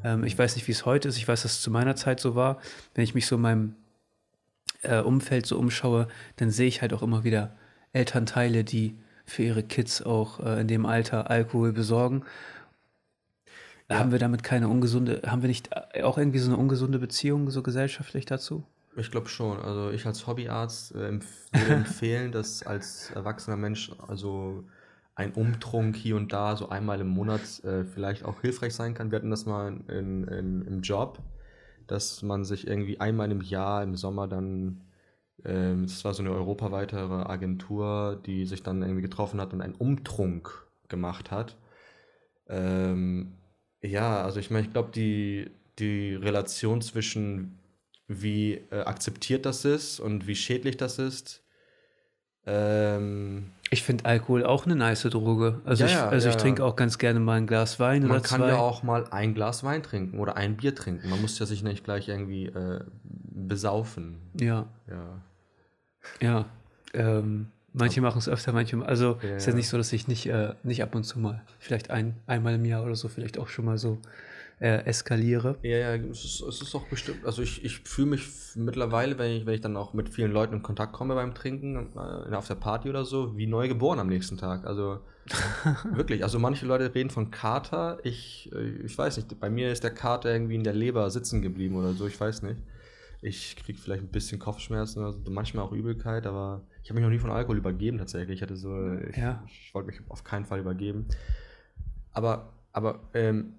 Ja. Ähm, ich weiß nicht, wie es heute ist, ich weiß, dass es zu meiner Zeit so war. Wenn ich mich so in meinem äh, Umfeld so umschaue, dann sehe ich halt auch immer wieder Elternteile, die für ihre Kids auch äh, in dem Alter Alkohol besorgen. Ja. Haben wir damit keine ungesunde, haben wir nicht äh, auch irgendwie so eine ungesunde Beziehung so gesellschaftlich dazu? Ich glaube schon. Also ich als Hobbyarzt äh, empf würde empfehlen, dass als erwachsener Mensch also ein Umtrunk hier und da so einmal im Monat äh, vielleicht auch hilfreich sein kann. Wir hatten das mal in, in, im Job, dass man sich irgendwie einmal im Jahr im Sommer dann ähm, das war so eine europaweitere Agentur, die sich dann irgendwie getroffen hat und einen Umtrunk gemacht hat. Ähm, ja, also ich meine, ich glaube, die, die Relation zwischen wie äh, akzeptiert das ist und wie schädlich das ist. Ähm, ich finde Alkohol auch eine nice Droge. Also, ja, ich, also ja, ich trinke auch ganz gerne mal ein Glas Wein Man oder zwei. Kann ja auch mal ein Glas Wein trinken oder ein Bier trinken. Man muss ja sich nicht gleich irgendwie äh, besaufen. Ja. Ja. Ja, ähm, manche machen es öfter, manche, also ja, ist ja nicht so, dass ich nicht, äh, nicht ab und zu mal, vielleicht ein, einmal im Jahr oder so, vielleicht auch schon mal so äh, eskaliere. Ja, ja, es ist, es ist auch bestimmt, also ich, ich fühle mich mittlerweile, wenn ich, wenn ich dann auch mit vielen Leuten in Kontakt komme beim Trinken, äh, auf der Party oder so, wie neu geboren am nächsten Tag. Also wirklich, also manche Leute reden von Kater, ich, äh, ich weiß nicht, bei mir ist der Kater irgendwie in der Leber sitzen geblieben oder so, ich weiß nicht. Ich kriege vielleicht ein bisschen Kopfschmerzen oder so, manchmal auch Übelkeit, aber ich habe mich noch nie von Alkohol übergeben tatsächlich. Ich hatte so, ich, ja. ich wollte mich auf keinen Fall übergeben. aber, aber ähm,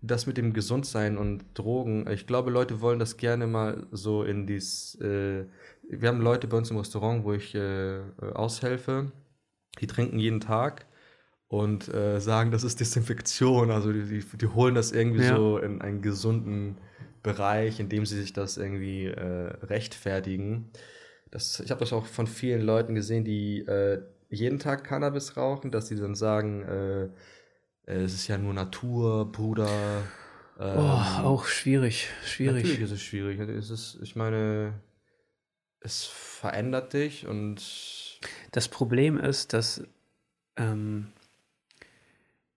das mit dem Gesundsein und Drogen, ich glaube, Leute wollen das gerne mal so in dies. Äh, wir haben Leute bei uns im Restaurant, wo ich äh, aushelfe, die trinken jeden Tag und äh, sagen, das ist Desinfektion. Also die, die, die holen das irgendwie ja. so in einen gesunden Bereich, in dem sie sich das irgendwie äh, rechtfertigen. Das, ich habe das auch von vielen Leuten gesehen, die äh, jeden Tag Cannabis rauchen, dass sie dann sagen, äh, äh, es ist ja nur Natur, Bruder. Ähm, oh, auch schwierig, schwierig. Natürlich ist es schwierig. Es ist, ich meine, es verändert dich und. Das Problem ist, dass ähm,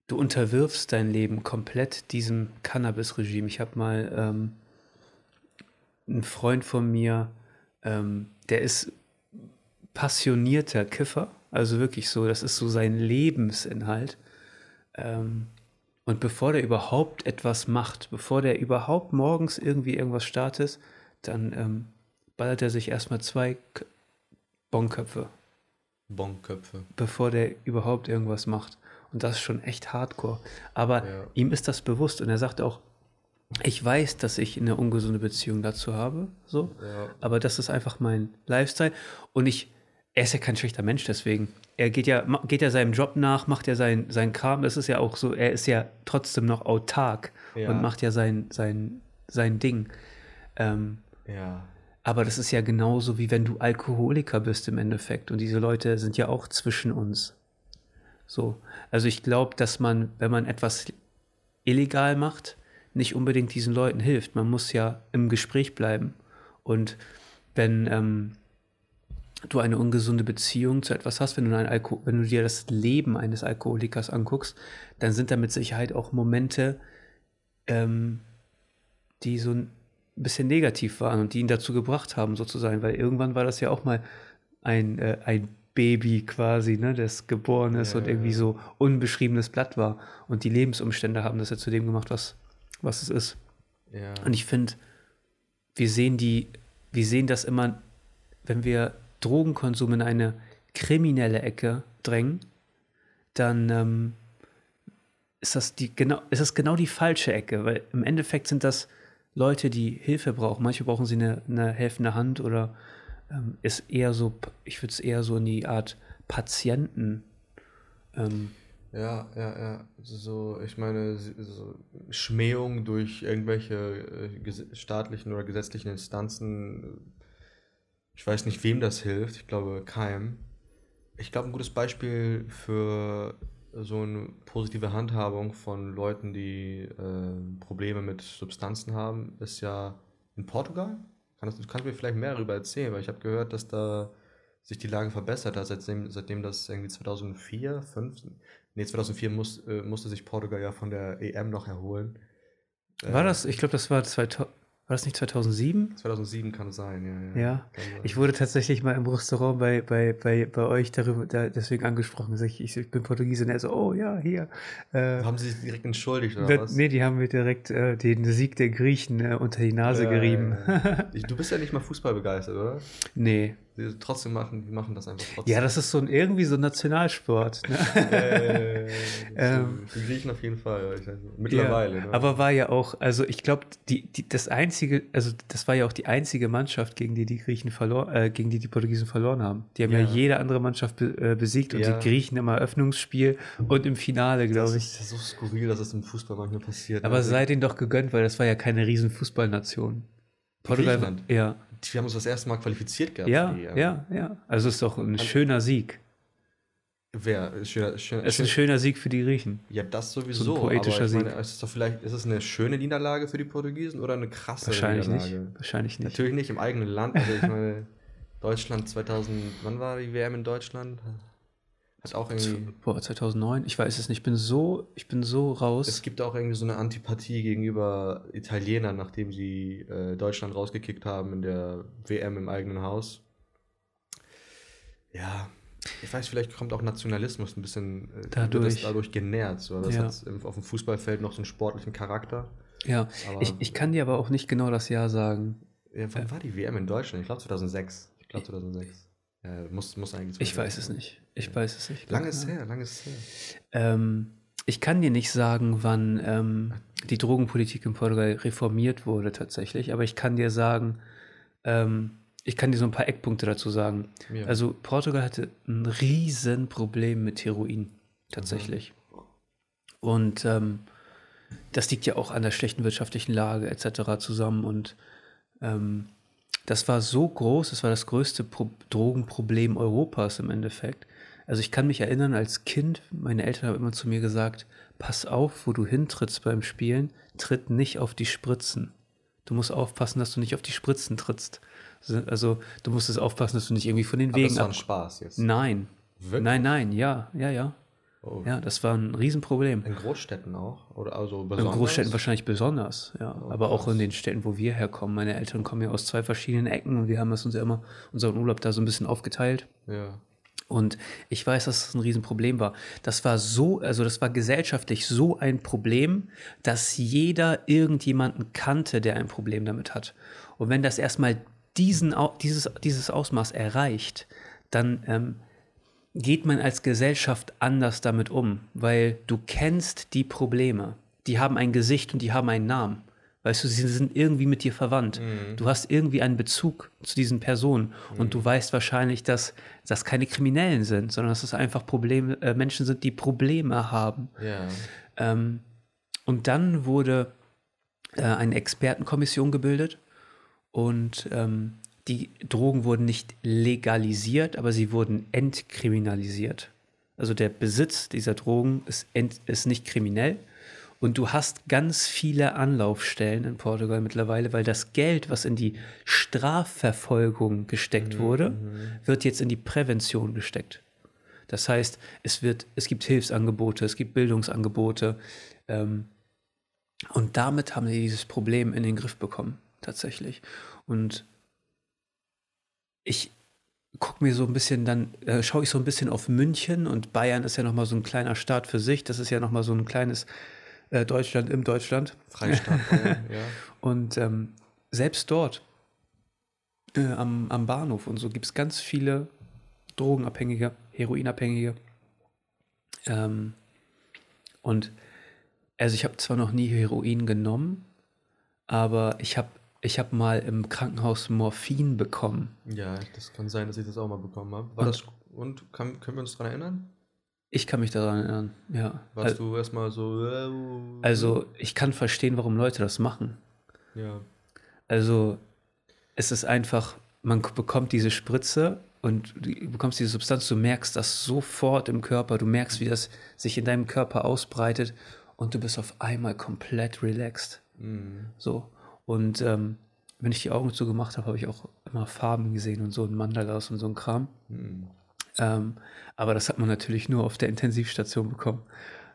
du unterwirfst dein Leben komplett diesem Cannabis-Regime. Ich habe mal ähm, einen Freund von mir, ähm, der ist passionierter Kiffer, also wirklich so, das ist so sein Lebensinhalt. Ähm, und bevor der überhaupt etwas macht, bevor der überhaupt morgens irgendwie irgendwas startet, dann ähm, ballert er sich erstmal zwei K Bonköpfe. Bonköpfe. Bevor der überhaupt irgendwas macht. Und das ist schon echt hardcore. Aber ja. ihm ist das bewusst und er sagt auch, ich weiß, dass ich eine ungesunde Beziehung dazu habe, so, ja. aber das ist einfach mein Lifestyle und ich, er ist ja kein schlechter Mensch deswegen. Er geht ja, geht ja seinem Job nach, macht ja sein, sein Kram. Das ist ja auch so, er ist ja trotzdem noch autark ja. und macht ja sein, sein, sein Ding. Ähm, ja. Aber das ist ja genauso, wie wenn du Alkoholiker bist im Endeffekt. Und diese Leute sind ja auch zwischen uns. So. Also ich glaube, dass man, wenn man etwas illegal macht, nicht unbedingt diesen Leuten hilft. Man muss ja im Gespräch bleiben. Und wenn, ähm, du eine ungesunde Beziehung zu etwas hast, wenn du, Alko wenn du dir das Leben eines Alkoholikers anguckst, dann sind da mit Sicherheit auch Momente, ähm, die so ein bisschen negativ waren und die ihn dazu gebracht haben, so zu sein, weil irgendwann war das ja auch mal ein, äh, ein Baby quasi, ne, das geboren ist ja, und irgendwie so unbeschriebenes Blatt war. Und die Lebensumstände haben das ja zu dem gemacht, was, was es ist. Ja. Und ich finde, wir sehen die, wir sehen das immer, wenn wir Drogenkonsum in eine kriminelle Ecke drängen, dann ähm, ist, das die, genau, ist das genau die falsche Ecke, weil im Endeffekt sind das Leute, die Hilfe brauchen. Manche brauchen sie eine, eine helfende Hand oder ähm, ist eher so, ich würde es eher so in die Art Patienten. Ähm, ja, ja, ja. So, ich meine, so Schmähung durch irgendwelche äh, staatlichen oder gesetzlichen Instanzen ich weiß nicht, wem das hilft. Ich glaube, keinem. Ich glaube, ein gutes Beispiel für so eine positive Handhabung von Leuten, die äh, Probleme mit Substanzen haben, ist ja in Portugal. Kann das, du kannst mir vielleicht mehr darüber erzählen, weil ich habe gehört, dass da sich die Lage verbessert hat, seitdem, seitdem das irgendwie 2004, 5, nee, 2004 muss, äh, musste sich Portugal ja von der EM noch erholen. War das, ich glaube, das war 2000, war das nicht 2007? 2007 kann es sein, ja. Ja, ja. ich wurde tatsächlich mal im Restaurant bei, bei, bei, bei euch darüber, da, deswegen angesprochen. Ich, ich, ich bin Portugiese und er so, oh ja, hier. Äh, haben sie sich direkt entschuldigt oder da, was? Nee, die haben mir direkt äh, den Sieg der Griechen äh, unter die Nase gerieben. du bist ja nicht mal Fußball begeistert, oder? Nee, die trotzdem machen, die machen das einfach trotzdem. Ja, das ist so ein, irgendwie so ein Nationalsport. Ne? Äh, ähm, die Griechen auf jeden Fall, mittlerweile. Ja, ne? Aber war ja auch, also ich glaube, die, die, das einzige, also das war ja auch die einzige Mannschaft, gegen die die Griechen verloren, äh, gegen die die Portugiesen verloren haben. Die haben ja, ja jede andere Mannschaft be, äh, besiegt und ja. die Griechen im Eröffnungsspiel und im Finale, glaube ich. Das ist so skurril, dass das im Fußball manchmal passiert. Aber also, sei denen doch gegönnt, weil das war ja keine riesen Fußballnation. Portugal, ja wir haben uns das erste Mal qualifiziert gehabt. Ja, die, ja, ja. Also es ist doch ein schöner Sieg. Wer? Schöner, schöner, es ist ein schöner Sieg für die Griechen. Ja, das sowieso. So ein poetischer ich meine, ist es doch vielleicht, ist es eine schöne Niederlage für die Portugiesen oder eine krasse Wahrscheinlich Niederlage? Nicht. Wahrscheinlich nicht. Natürlich nicht im eigenen Land. Also ich meine, Deutschland 2000, wann war die WM in Deutschland? Hat auch irgendwie. Boah, 2009? Ich weiß es nicht. Ich bin so, ich bin so raus. Es gibt auch irgendwie so eine Antipathie gegenüber Italienern, nachdem sie äh, Deutschland rausgekickt haben in der WM im eigenen Haus. Ja, ich weiß, vielleicht kommt auch Nationalismus ein bisschen äh, dadurch, dadurch genährt. So. Das ja. hat auf dem Fußballfeld noch so einen sportlichen Charakter. Ja, ich, ich kann dir aber auch nicht genau das Jahr sagen. Ja, wann äh, war die WM in Deutschland? Ich glaube 2006. Ich glaube 2006. Ja, muss, muss eigentlich. Ich weiß es nicht. Ich weiß es nicht. Lange ist her, lange ist her. Ähm, ich kann dir nicht sagen, wann ähm, die Drogenpolitik in Portugal reformiert wurde tatsächlich, aber ich kann dir sagen, ähm, ich kann dir so ein paar Eckpunkte dazu sagen. Ja. Also Portugal hatte ein Riesenproblem mit Heroin tatsächlich. Mhm. Und ähm, das liegt ja auch an der schlechten wirtschaftlichen Lage etc. zusammen. Und ähm, das war so groß, das war das größte Pro Drogenproblem Europas im Endeffekt. Also ich kann mich erinnern, als Kind, meine Eltern haben immer zu mir gesagt, pass auf, wo du hintrittst beim Spielen, tritt nicht auf die Spritzen. Du musst aufpassen, dass du nicht auf die Spritzen trittst. Also du musst es aufpassen, dass du nicht irgendwie von den Aber Wegen das war ein Spaß jetzt. Nein. Wirklich? Nein, nein, ja, ja, ja. Oh. Ja, das war ein Riesenproblem. In Großstädten auch? Oder also besonders? In Großstädten wahrscheinlich besonders, ja. Oh, Aber auch in den Städten, wo wir herkommen. Meine Eltern kommen ja aus zwei verschiedenen Ecken und wir haben es uns ja immer, unseren Urlaub da so ein bisschen aufgeteilt. Ja. Und ich weiß, dass das ein Riesenproblem war. Das war so, also das war gesellschaftlich so ein Problem, dass jeder irgendjemanden kannte, der ein Problem damit hat. Und wenn das erstmal diesen, dieses, dieses Ausmaß erreicht, dann ähm, geht man als Gesellschaft anders damit um, weil du kennst die Probleme. Die haben ein Gesicht und die haben einen Namen. Weißt du, sie sind irgendwie mit dir verwandt. Mhm. Du hast irgendwie einen Bezug zu diesen Personen mhm. und du mhm. weißt wahrscheinlich, dass das keine Kriminellen sind, sondern dass es einfach Probleme, äh, Menschen sind, die Probleme haben. Ja. Ähm, und dann wurde äh, eine Expertenkommission gebildet und ähm, die Drogen wurden nicht legalisiert, aber sie wurden entkriminalisiert. Also der Besitz dieser Drogen ist, ent, ist nicht kriminell. Und du hast ganz viele Anlaufstellen in Portugal mittlerweile, weil das Geld, was in die Strafverfolgung gesteckt mhm. wurde, mhm. wird jetzt in die Prävention gesteckt. Das heißt, es, wird, es gibt Hilfsangebote, es gibt Bildungsangebote. Ähm, und damit haben sie dieses Problem in den Griff bekommen, tatsächlich. Und ich gucke mir so ein bisschen, dann äh, schaue ich so ein bisschen auf München und Bayern ist ja nochmal so ein kleiner Staat für sich. Das ist ja nochmal so ein kleines äh, Deutschland im Deutschland. Freistaat Bayern, ja. Und ähm, selbst dort äh, am, am Bahnhof und so gibt es ganz viele Drogenabhängige, Heroinabhängige. Ähm, und also ich habe zwar noch nie Heroin genommen, aber ich habe ich habe mal im Krankenhaus Morphin bekommen. Ja, das kann sein, dass ich das auch mal bekommen habe. War und, das, und kann, können wir uns daran erinnern? Ich kann mich daran erinnern, ja. Warst also, du erstmal so. Äh, also, ich kann verstehen, warum Leute das machen. Ja. Also, es ist einfach, man bekommt diese Spritze und du bekommst diese Substanz, du merkst das sofort im Körper, du merkst, wie das sich in deinem Körper ausbreitet und du bist auf einmal komplett relaxed. Mhm. So. Und ähm, wenn ich die Augen zugemacht habe, habe ich auch immer Farben gesehen und so ein Mandalas und so ein Kram. Mhm. Ähm, aber das hat man natürlich nur auf der Intensivstation bekommen.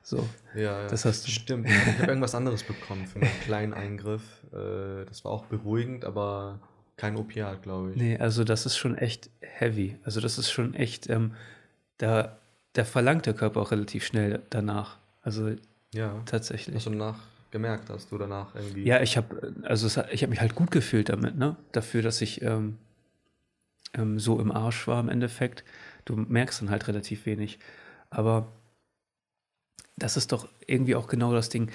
So, ja, ja. das hast du. Stimmt. Ich habe irgendwas anderes bekommen für einen kleinen Eingriff. Äh, das war auch beruhigend, aber kein Opiat, glaube ich. Nee, also das ist schon echt heavy. Also das ist schon echt, ähm, da, da verlangt der Körper auch relativ schnell danach. Also ja. tatsächlich. Also nach gemerkt hast du danach irgendwie? Ja, ich habe also ich habe mich halt gut gefühlt damit, ne? Dafür, dass ich ähm, ähm, so im Arsch war im Endeffekt. Du merkst dann halt relativ wenig. Aber das ist doch irgendwie auch genau das Ding.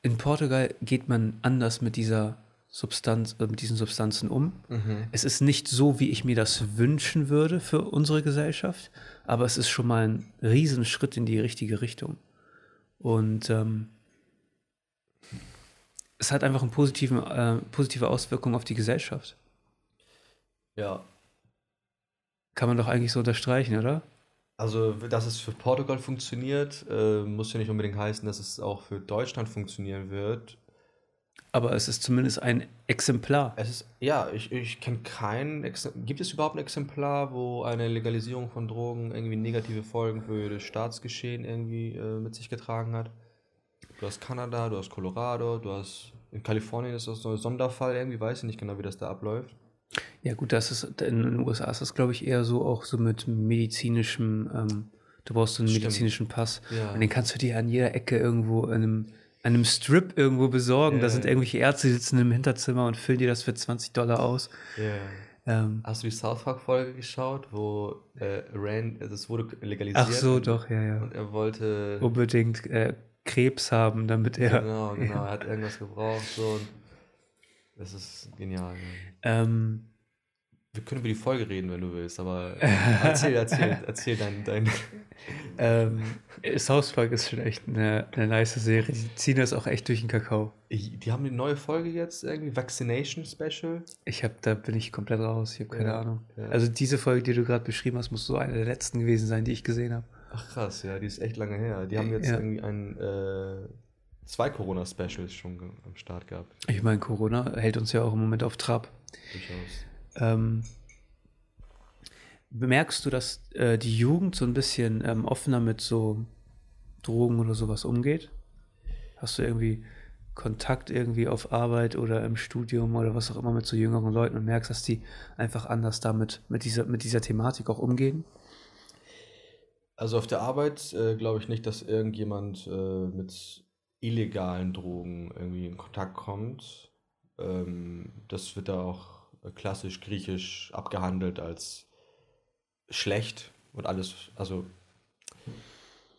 In Portugal geht man anders mit dieser Substanz, äh, mit diesen Substanzen um. Mhm. Es ist nicht so, wie ich mir das wünschen würde für unsere Gesellschaft, aber es ist schon mal ein Riesenschritt in die richtige Richtung. Und ähm, es hat einfach eine äh, positive Auswirkung auf die Gesellschaft. Ja. Kann man doch eigentlich so unterstreichen, oder? Also, dass es für Portugal funktioniert, äh, muss ja nicht unbedingt heißen, dass es auch für Deutschland funktionieren wird. Aber es ist zumindest ein Exemplar. Es ist, ja, ich, ich kenne kein. Gibt es überhaupt ein Exemplar, wo eine Legalisierung von Drogen irgendwie negative Folgen für das Staatsgeschehen irgendwie äh, mit sich getragen hat? Du hast Kanada, du hast Colorado, du hast. In Kalifornien ist das so ein Sonderfall irgendwie, weiß ich nicht genau, wie das da abläuft. Ja, gut, das ist in den USA ist das, glaube ich, eher so auch so mit medizinischem, ähm, du brauchst so einen Stimmt. medizinischen Pass. Ja. Und den kannst du dir an jeder Ecke irgendwo in einem, an einem Strip irgendwo besorgen. Ja, da sind irgendwelche Ärzte, die sitzen im Hinterzimmer und füllen dir das für 20 Dollar aus. Ja. Ähm, Hast du die South Park-Folge geschaut, wo äh, Rand, also es wurde legalisiert? Ach so, doch, ja, ja. Und er wollte. Unbedingt äh, Krebs haben, damit er. Genau, genau, ja. er hat irgendwas gebraucht. So, und das ist genial. Ähm, wir können über die Folge reden, wenn du willst, aber erzähl, erzähl, erzähl dein. dein ähm, South Park ist schon echt eine, eine nice Serie. Die ziehen das auch echt durch den Kakao. Die haben eine neue Folge jetzt, irgendwie Vaccination Special. Ich hab, da bin ich komplett raus, ich habe keine ja, Ahnung. Ja. Also diese Folge, die du gerade beschrieben hast, muss so eine der letzten gewesen sein, die ich gesehen habe. Ach krass, ja, die ist echt lange her. Die haben jetzt ja. irgendwie ein äh, zwei Corona-Specials schon am Start gehabt. Ich meine, Corona hält uns ja auch im Moment auf Trab. Ähm, bemerkst du, dass äh, die Jugend so ein bisschen ähm, offener mit so Drogen oder sowas umgeht? Hast du irgendwie Kontakt irgendwie auf Arbeit oder im Studium oder was auch immer mit so jüngeren Leuten und merkst, dass die einfach anders damit, mit dieser, mit dieser Thematik auch umgehen? Also auf der Arbeit äh, glaube ich nicht, dass irgendjemand äh, mit illegalen Drogen irgendwie in Kontakt kommt. Ähm, das wird da auch klassisch griechisch abgehandelt als schlecht und alles, also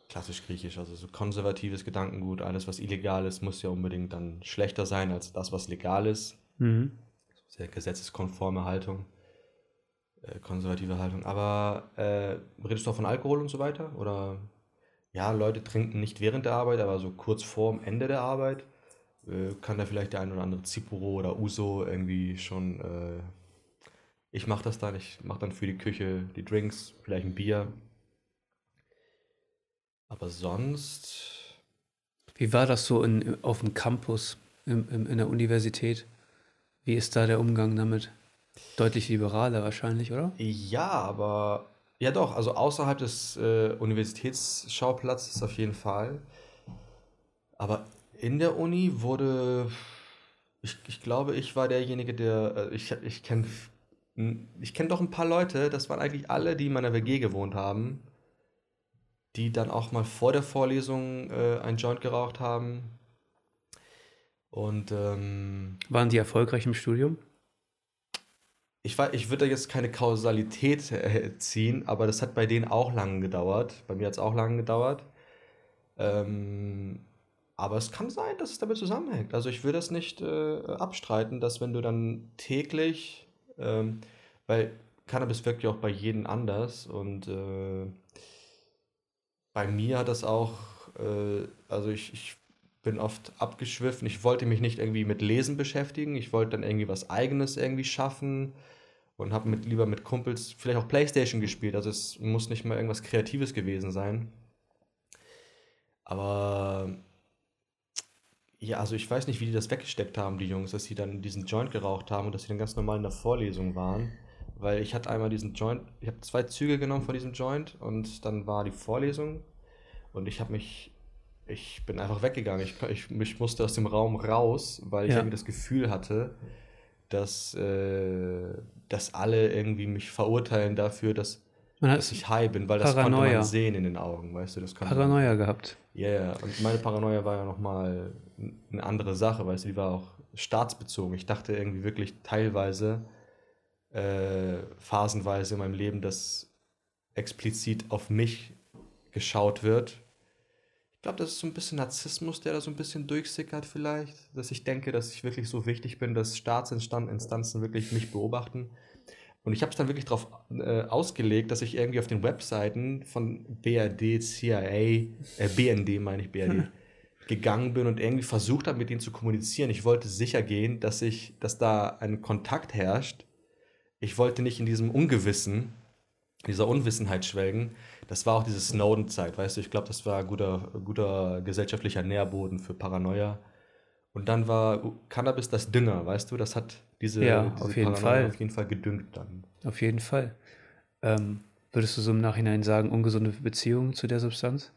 klassisch griechisch, also so konservatives Gedankengut, alles was illegal ist, muss ja unbedingt dann schlechter sein als das, was legal ist. Mhm. Sehr gesetzeskonforme Haltung, äh, konservative Haltung. Aber äh, redest du auch von Alkohol und so weiter? Oder ja, Leute trinken nicht während der Arbeit, aber so kurz vor dem Ende der Arbeit äh, kann da vielleicht der ein oder andere Zipuro oder Uso irgendwie schon. Äh, ich mache das dann, ich mache dann für die Küche die Drinks, vielleicht ein Bier. Aber sonst. Wie war das so in, auf dem Campus in, in, in der Universität? Wie ist da der Umgang damit? Deutlich liberaler wahrscheinlich, oder? Ja, aber ja doch, also außerhalb des äh, Universitätsschauplatz auf jeden Fall. Aber in der Uni wurde, ich, ich glaube, ich war derjenige, der, äh, ich, ich kenne ich kenn doch ein paar Leute, das waren eigentlich alle, die in meiner WG gewohnt haben, die dann auch mal vor der Vorlesung äh, ein Joint geraucht haben. Und ähm, waren die erfolgreich im Studium? Ich, ich würde da jetzt keine Kausalität äh, ziehen, aber das hat bei denen auch lange gedauert. Bei mir hat es auch lange gedauert. Ähm, aber es kann sein, dass es damit zusammenhängt. Also ich will das nicht äh, abstreiten, dass wenn du dann täglich, ähm, weil Cannabis wirkt ja auch bei jedem anders und äh, bei mir hat das auch, äh, also ich, ich bin oft abgeschwiffen. Ich wollte mich nicht irgendwie mit Lesen beschäftigen. Ich wollte dann irgendwie was Eigenes irgendwie schaffen und habe mit, lieber mit Kumpels vielleicht auch Playstation gespielt. Also es muss nicht mal irgendwas Kreatives gewesen sein. Aber ja, also ich weiß nicht, wie die das weggesteckt haben, die Jungs, dass sie dann diesen Joint geraucht haben und dass sie dann ganz normal in der Vorlesung waren. Weil ich hatte einmal diesen Joint, ich habe zwei Züge genommen von diesem Joint und dann war die Vorlesung und ich habe mich, ich bin einfach weggegangen. Ich, ich, ich musste aus dem Raum raus, weil ich ja. irgendwie das Gefühl hatte, dass, äh, dass alle irgendwie mich verurteilen dafür, dass dass ich high bin, weil das Paranoia. konnte man sehen in den Augen, weißt du, das Paranoia man, gehabt. Ja, yeah, ja, und meine Paranoia war ja nochmal eine andere Sache, weißt du, die war auch staatsbezogen. Ich dachte irgendwie wirklich teilweise, äh, phasenweise in meinem Leben, dass explizit auf mich geschaut wird. Ich glaube, das ist so ein bisschen Narzissmus, der da so ein bisschen durchsickert vielleicht, dass ich denke, dass ich wirklich so wichtig bin, dass Staatsinstanzen wirklich mich beobachten. Und ich habe es dann wirklich darauf äh, ausgelegt, dass ich irgendwie auf den Webseiten von BRD, CIA, äh, BND meine ich, BRD, gegangen bin und irgendwie versucht habe, mit denen zu kommunizieren. Ich wollte sicher gehen, dass ich, dass da ein Kontakt herrscht. Ich wollte nicht in diesem Ungewissen, dieser Unwissenheit schwelgen. Das war auch diese Snowden-Zeit, weißt du, ich glaube, das war guter, guter gesellschaftlicher Nährboden für Paranoia. Und dann war Cannabis das Dünger, weißt du, das hat diese, ja, diese auf jeden Fall. auf jeden Fall gedüngt dann. Auf jeden Fall. Ähm, würdest du so im Nachhinein sagen, ungesunde Beziehungen zu der Substanz?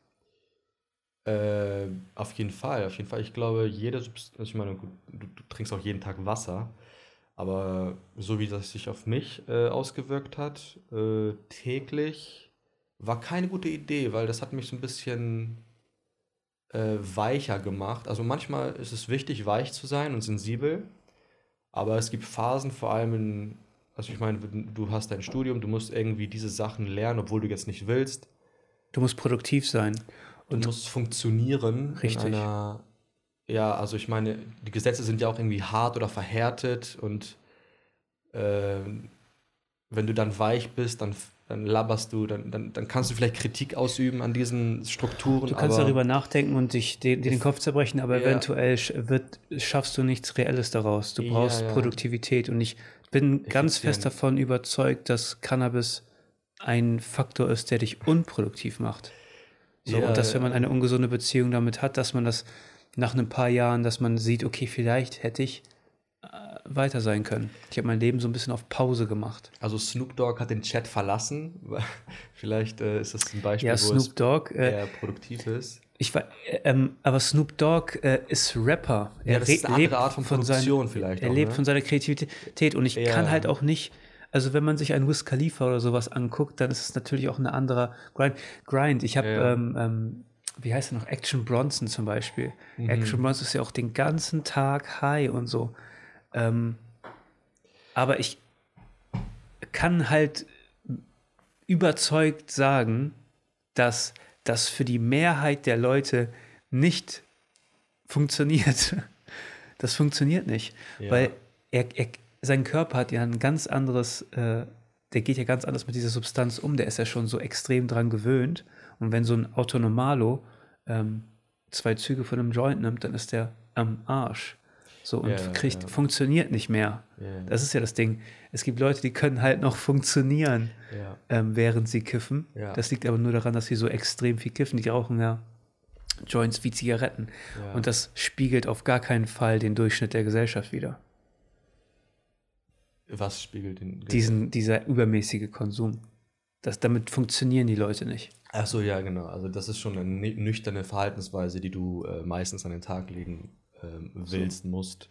Äh, auf jeden Fall, auf jeden Fall. Ich glaube, jede Substanz, also ich meine, du, du, trinkst auch jeden Tag Wasser, aber so wie das sich auf mich äh, ausgewirkt hat, äh, täglich, war keine gute Idee, weil das hat mich so ein bisschen äh, weicher gemacht. Also manchmal ist es wichtig, weich zu sein und sensibel, aber es gibt Phasen, vor allem in also ich meine, du hast dein Studium, du musst irgendwie diese Sachen lernen, obwohl du jetzt nicht willst. Du musst produktiv sein. Und du musst funktionieren richtig. in einer, ja, also ich meine, die Gesetze sind ja auch irgendwie hart oder verhärtet und äh, wenn du dann weich bist, dann, dann laberst du, dann, dann, dann kannst du vielleicht Kritik ausüben an diesen Strukturen. Du kannst darüber nachdenken und dich den, den Kopf zerbrechen, aber Ja. eventuell wird, schaffst du nichts Reelles daraus. Du brauchst Ja, ja. Produktivität und ich bin ganz fest Effizient. davon überzeugt, dass Cannabis ein Faktor ist, der dich unproduktiv macht. So, Ja, und dass, wenn man eine ungesunde Beziehung damit hat, dass man das nach ein paar Jahren, dass man sieht, okay, vielleicht hätte ich äh, weiter sein können. Ich habe mein Leben so ein bisschen auf Pause gemacht. Also Snoop Dogg hat den Chat verlassen. Vielleicht äh, ist das ein Beispiel, Ja, wo Snoop Dogg, es äh, produktiv ist. ich war, äh, ähm, aber Snoop Dogg äh, ist Rapper. Ja, das ist eine andere Art von Produktion vielleicht Er auch, lebt ne? von seiner Kreativität und ich Ja. kann halt auch nicht, also wenn man sich einen Wiz Khalifa oder sowas anguckt, dann ist es natürlich auch ein anderer Grind. Grind. Ich habe, Ja. ähm, ähm, wie heißt er noch, Action Bronson zum Beispiel. Mhm. Action Bronson ist ja auch den ganzen Tag high und so. Ähm, aber ich kann halt überzeugt sagen, dass das für die Mehrheit der Leute nicht funktioniert. Das funktioniert nicht, Ja. weil er, er, sein Körper hat ja ein ganz anderes, äh, der geht ja ganz anders mit dieser Substanz um, der ist ja schon so extrem dran gewöhnt. Und wenn so ein Autonomalo ähm, zwei Züge von einem Joint nimmt, dann ist der am Arsch. So und ja, kriegt, ja. funktioniert nicht mehr. Ja. Das ist ja das Ding. Es gibt Leute, die können halt noch funktionieren, ähm, während sie kiffen. Das liegt aber nur daran, dass sie so extrem viel kiffen. Die rauchen ja Joints wie Zigaretten. Und das spiegelt auf gar keinen Fall den Durchschnitt der Gesellschaft wider. Was spiegelt den? Diesen, dieser übermäßige Konsum. Das, damit funktionieren die Leute nicht. Ach so, ja, genau. Also das ist schon eine nü- nüchterne Verhaltensweise, die du äh, meistens an den Tag legen ähm, willst, musst,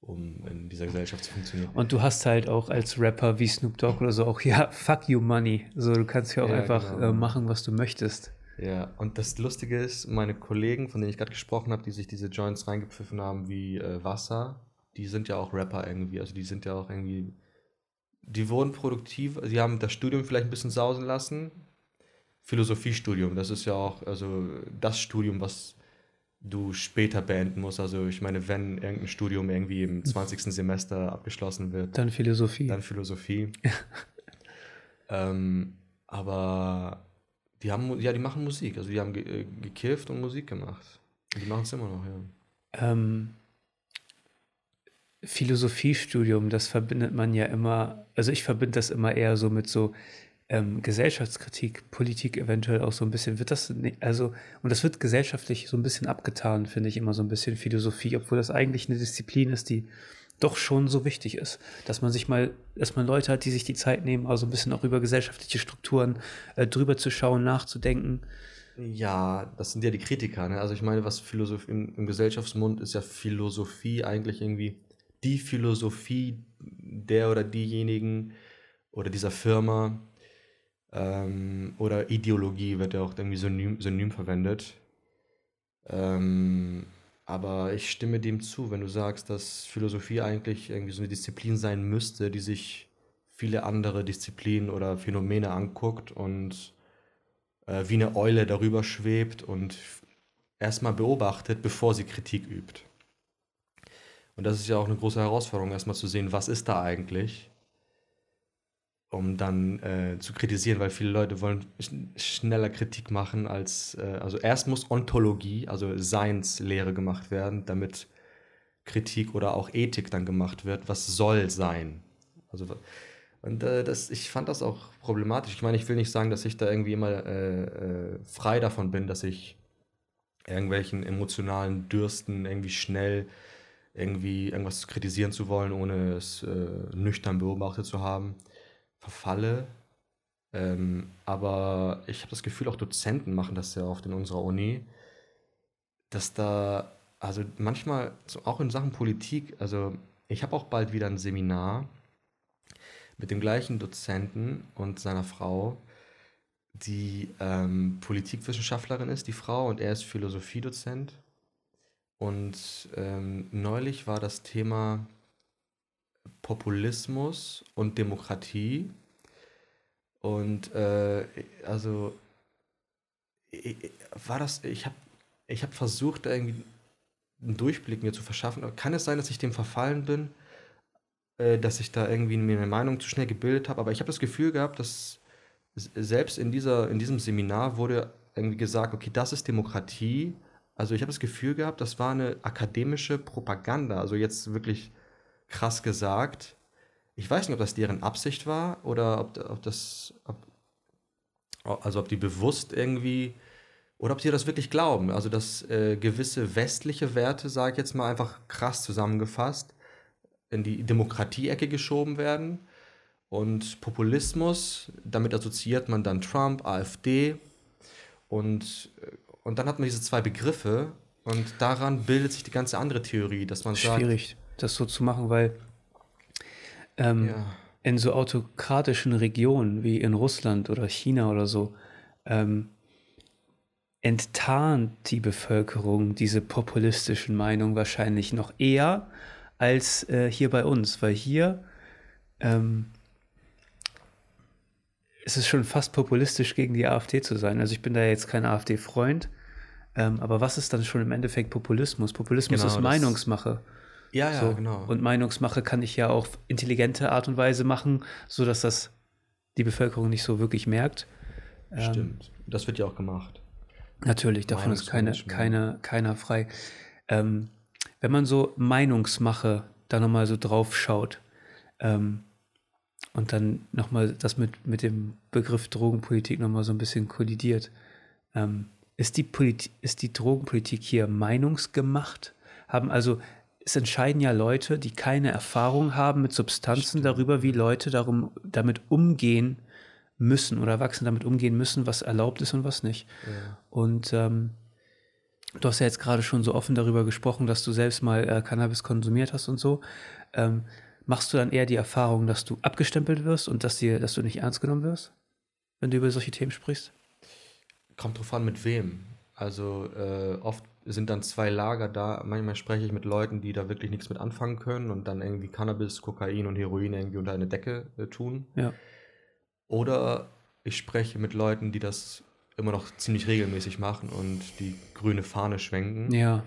um in dieser Gesellschaft zu funktionieren. Und du hast halt auch als Rapper wie Snoop Dogg oder so auch, ja, fuck you money. So, du kannst ja auch Ja, einfach genau. äh, machen, was du möchtest. Ja, und das Lustige ist, meine Kollegen, von denen ich gerade gesprochen habe, die sich diese Joints reingepfiffen haben wie äh, Wasser, die sind ja auch Rapper irgendwie. Also die sind ja auch irgendwie. Die wurden produktiv, sie haben das Studium vielleicht ein bisschen sausen lassen. Philosophiestudium, das ist ja auch also das Studium, was du später beenden musst. Also ich meine, wenn irgendein Studium irgendwie im 20. Semester abgeschlossen wird, Dann Philosophie. dann Philosophie. ähm, aber die haben, ja, die machen Musik. Also die haben ge äh, gekifft und Musik gemacht. Und die machen es immer noch, ja. Ähm, Philosophiestudium, das verbindet man ja immer, also ich verbinde das immer eher so mit so ähm, Gesellschaftskritik, Politik eventuell auch so ein bisschen. Wird das, also, und das wird gesellschaftlich so ein bisschen abgetan, finde ich immer so ein bisschen Philosophie, obwohl das eigentlich eine Disziplin ist, die doch schon so wichtig ist, dass man sich mal, dass man Leute hat, die sich die Zeit nehmen, also ein bisschen auch über gesellschaftliche Strukturen äh, drüber zu schauen, nachzudenken. Ja, das sind ja die Kritiker. Ne? Also ich meine, was Philosophie im, im Gesellschaftsmund ist ja Philosophie eigentlich irgendwie die Philosophie der oder diejenigen oder dieser Firma ähm, oder Ideologie wird ja auch irgendwie synonym, synonym verwendet. Ähm, aber ich stimme dem zu, wenn du sagst, dass Philosophie eigentlich irgendwie so eine Disziplin sein müsste, die sich viele andere Disziplinen oder Phänomene anguckt und äh, wie eine Eule darüber schwebt und erstmal beobachtet, bevor sie Kritik übt. Und das ist ja auch eine große Herausforderung, erstmal zu sehen, was ist da eigentlich, um dann äh, zu kritisieren, weil viele Leute wollen sch schneller Kritik machen als, äh, also erst muss Ontologie, also Seinslehre gemacht werden, damit Kritik oder auch Ethik dann gemacht wird, was soll sein. Also und äh, das, ich fand das auch problematisch. Ich meine, ich will nicht sagen, dass ich da irgendwie immer äh, äh, frei davon bin, dass ich irgendwelchen emotionalen Dürsten irgendwie schnell irgendwie irgendwas kritisieren zu wollen, ohne es äh, nüchtern beobachtet zu haben, verfalle. Ähm, aber ich habe das Gefühl, auch Dozenten machen das sehr oft in unserer Uni, dass da, also manchmal, auch in Sachen Politik, also ich habe auch bald wieder ein Seminar mit dem gleichen Dozenten und seiner Frau, die ähm, Politikwissenschaftlerin ist, die Frau, und er ist Philosophiedozent. Und ähm, neulich war das Thema Populismus und Demokratie. Und äh, also war das, ich habe ich hab versucht, irgendwie einen Durchblick mir zu verschaffen. Kann es sein, dass ich dem verfallen bin, äh, dass ich da irgendwie mir eine Meinung zu schnell gebildet habe? Aber ich habe das Gefühl gehabt, dass selbst in, dieser, in diesem Seminar wurde irgendwie gesagt, okay, das ist Demokratie. Also ich habe das Gefühl gehabt, das war eine akademische Propaganda. Also jetzt wirklich krass gesagt. Ich weiß nicht, ob das deren Absicht war oder ob, ob das, ob, also ob die bewusst irgendwie oder ob sie das wirklich glauben. Also dass äh, gewisse westliche Werte, sage ich jetzt mal einfach krass zusammengefasst, in die Demokratie-Ecke geschoben werden. Und Populismus, damit assoziiert man dann Trump, AfD. Und, äh, und dann hat man diese zwei Begriffe und daran bildet sich die ganze andere Theorie, dass man sagt. Schwierig, das so zu machen, weil ähm, ja. in so autokratischen Regionen wie in Russland oder China oder so, ähm, enttarnt die Bevölkerung diese populistischen Meinungen wahrscheinlich noch eher als äh, hier bei uns, weil hier ähm, ist es schon fast populistisch gegen die AfD zu sein. Also ich bin da jetzt kein AfD-Freund, ähm, aber was ist dann schon im Endeffekt Populismus? Populismus genau, ist Meinungsmache. Ja, ja, so. genau. Und Meinungsmache kann ich ja auf intelligente Art und Weise machen, sodass das die Bevölkerung nicht so wirklich merkt. Ähm, Stimmt. Ähm, das wird ja auch gemacht. Natürlich, davon ist keine, keine, keiner frei. Ähm, wenn man so Meinungsmache da nochmal so drauf schaut ähm, und dann nochmal das mit, mit dem Begriff Drogenpolitik nochmal so ein bisschen kollidiert, ähm, ist, die ist die Drogenpolitik hier meinungsgemacht? Haben also, es entscheiden ja Leute, die keine Erfahrung haben mit Substanzen Stimmt. darüber, wie Leute darum, damit umgehen, müssen oder Erwachsene damit umgehen müssen, was erlaubt ist und was nicht. Ja. Und ähm, du hast ja jetzt gerade schon so offen darüber gesprochen, dass du selbst mal äh, Cannabis konsumiert hast und so. Ähm, machst du dann eher die Erfahrung, dass du abgestempelt wirst und dass, dir, dass du nicht ernst genommen wirst, wenn du über solche Themen sprichst? Kommt drauf an, mit wem. Also äh, oft sind dann zwei Lager da. Manchmal spreche ich mit Leuten, die da wirklich nichts mit anfangen können und dann irgendwie Cannabis, Kokain und Heroin irgendwie unter eine Decke äh, tun. Ja. Oder ich spreche mit Leuten, die das immer noch ziemlich regelmäßig machen und die grüne Fahne schwenken. Ja.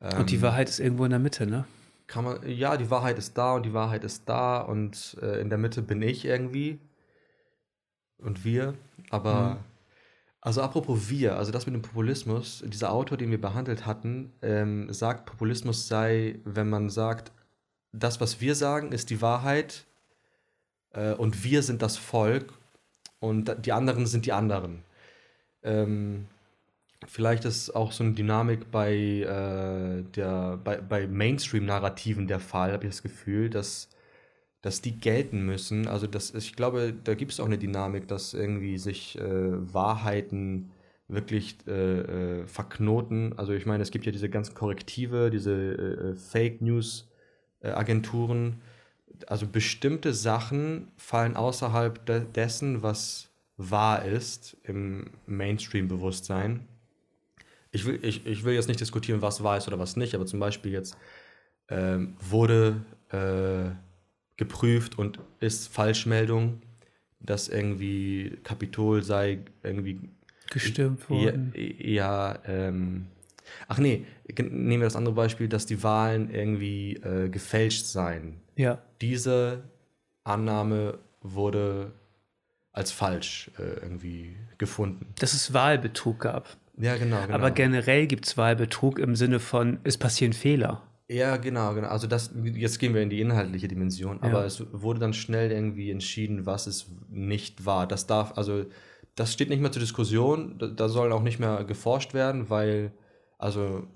Ähm, und die ähm, Wahrheit ist irgendwo in der Mitte, ne? Kann man, ja, die Wahrheit ist da und die Wahrheit ist da und äh, in der Mitte bin ich irgendwie und wir. Aber, mhm. also apropos wir, also das mit dem Populismus, dieser Autor, den wir behandelt hatten, ähm, sagt, Populismus sei, wenn man sagt, das, was wir sagen, ist die Wahrheit äh, und wir sind das Volk und die anderen sind die anderen. Ähm, vielleicht ist auch so eine Dynamik bei, äh, der, bei, bei Mainstream-Narrativen der Fall, habe ich das Gefühl, dass, dass die gelten müssen. Also das, ich glaube, da gibt es auch eine Dynamik, dass irgendwie sich äh, Wahrheiten wirklich äh, äh verknoten. Also ich meine, es gibt ja diese ganzen Korrektive, diese äh, äh, Fake News Agenturen, also bestimmte Sachen fallen außerhalb de dessen, was wahr ist im Mainstream-Bewusstsein. Ich will, ich, ich will jetzt nicht diskutieren, was ist oder was nicht, aber zum Beispiel jetzt ähm, wurde äh, geprüft und ist Falschmeldung, dass irgendwie Kapitol sei irgendwie gestürmt worden. Ja, ja ähm, ach nee, nehmen wir das andere Beispiel, dass die Wahlen irgendwie äh, gefälscht seien. Ja. Diese Annahme wurde als falsch äh, irgendwie gefunden. Dass es Wahlbetrug gab. Ja, genau. genau. Aber generell gibt es Wahlbetrug im Sinne von, es passieren Fehler. Ja, genau, genau. Also das, jetzt gehen wir in die inhaltliche Dimension, aber ja. es wurde dann schnell irgendwie entschieden, was es nicht war. Das darf, also das steht nicht mehr zur Diskussion, da, da soll auch nicht mehr geforscht werden, weil, also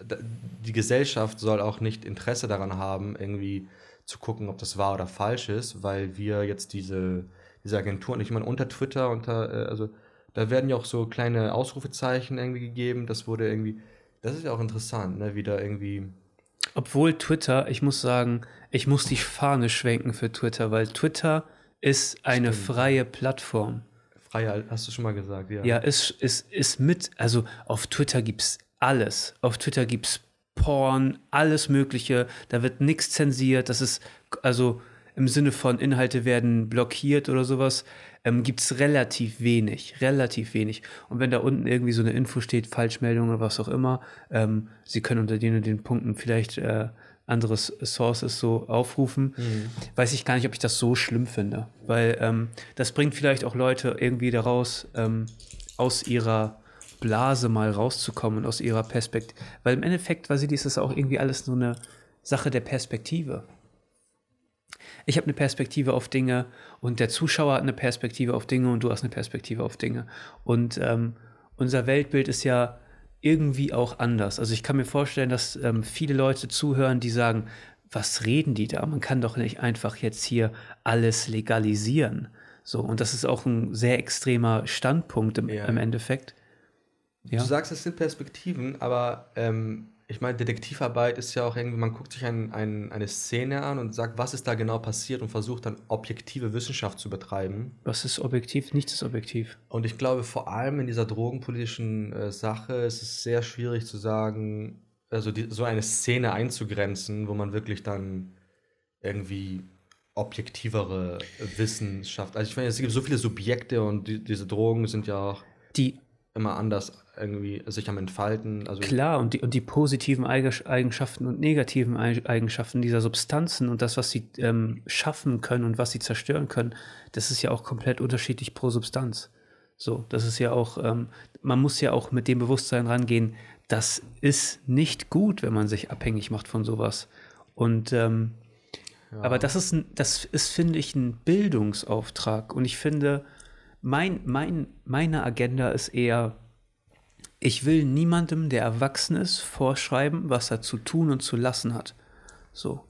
die Gesellschaft soll auch nicht Interesse daran haben, irgendwie zu gucken, ob das wahr oder falsch ist, weil wir jetzt diese, diese Agenturen, ich meine, unter Twitter, unter, äh, also da werden ja auch so kleine Ausrufezeichen irgendwie gegeben, das wurde irgendwie, das ist ja auch interessant, ne, wieder irgendwie. Obwohl Twitter, ich muss sagen, ich muss die Fahne schwenken für Twitter, weil Twitter ist eine Stimmt. freie Plattform. Freie, hast du schon mal gesagt, ja. Ja, ist, ist, ist mit, also auf Twitter gibt es alles. Auf Twitter gibt es Porn, alles Mögliche. Da wird nichts zensiert. Das ist also im Sinne von Inhalte werden blockiert oder sowas, ähm, gibt es relativ wenig. Relativ wenig. Und wenn da unten irgendwie so eine Info steht, Falschmeldung oder was auch immer, ähm, Sie können unter den und den Punkten vielleicht äh, andere Sources so aufrufen, mhm. weiß ich gar nicht, ob ich das so schlimm finde. Weil ähm, das bringt vielleicht auch Leute irgendwie daraus, ähm, aus ihrer Blase mal rauszukommen und aus ihrer Perspektive. Weil im Endeffekt, sie ist das auch irgendwie alles nur eine Sache der Perspektive. Ich habe eine Perspektive auf Dinge und der Zuschauer hat eine Perspektive auf Dinge und du hast eine Perspektive auf Dinge. Und ähm, unser Weltbild ist ja irgendwie auch anders. Also ich kann mir vorstellen, dass ähm, viele Leute zuhören, die sagen, was reden die da? Man kann doch nicht einfach jetzt hier alles legalisieren. So, und das ist auch ein sehr extremer Standpunkt im, ja. im Endeffekt. Ja. Du sagst, es sind Perspektiven, aber ähm, ich meine, Detektivarbeit ist ja auch irgendwie, man guckt sich ein, ein, eine Szene an und sagt, was ist da genau passiert und versucht dann objektive Wissenschaft zu betreiben. Was ist objektiv? Nichts ist objektiv. Und ich glaube, vor allem in dieser drogenpolitischen äh, Sache ist es sehr schwierig zu sagen, also die, so eine Szene einzugrenzen, wo man wirklich dann irgendwie objektivere Wissenschaft. Also ich meine, es gibt so viele Subjekte und die, diese Drogen sind ja auch die immer anders irgendwie sich am Entfalten. Also Klar, und die, und die positiven Eigenschaften und negativen Eigenschaften dieser Substanzen und das, was sie ähm, schaffen können und was sie zerstören können, das ist ja auch komplett unterschiedlich pro Substanz. So, das ist ja auch, ähm, man muss ja auch mit dem Bewusstsein rangehen, das ist nicht gut, wenn man sich abhängig macht von sowas. Und ähm, ja. aber das ist, das ist, finde ich, ein Bildungsauftrag. Und ich finde, mein, mein, meine Agenda ist eher, ich will niemandem, der erwachsen ist, vorschreiben, was er zu tun und zu lassen hat. So.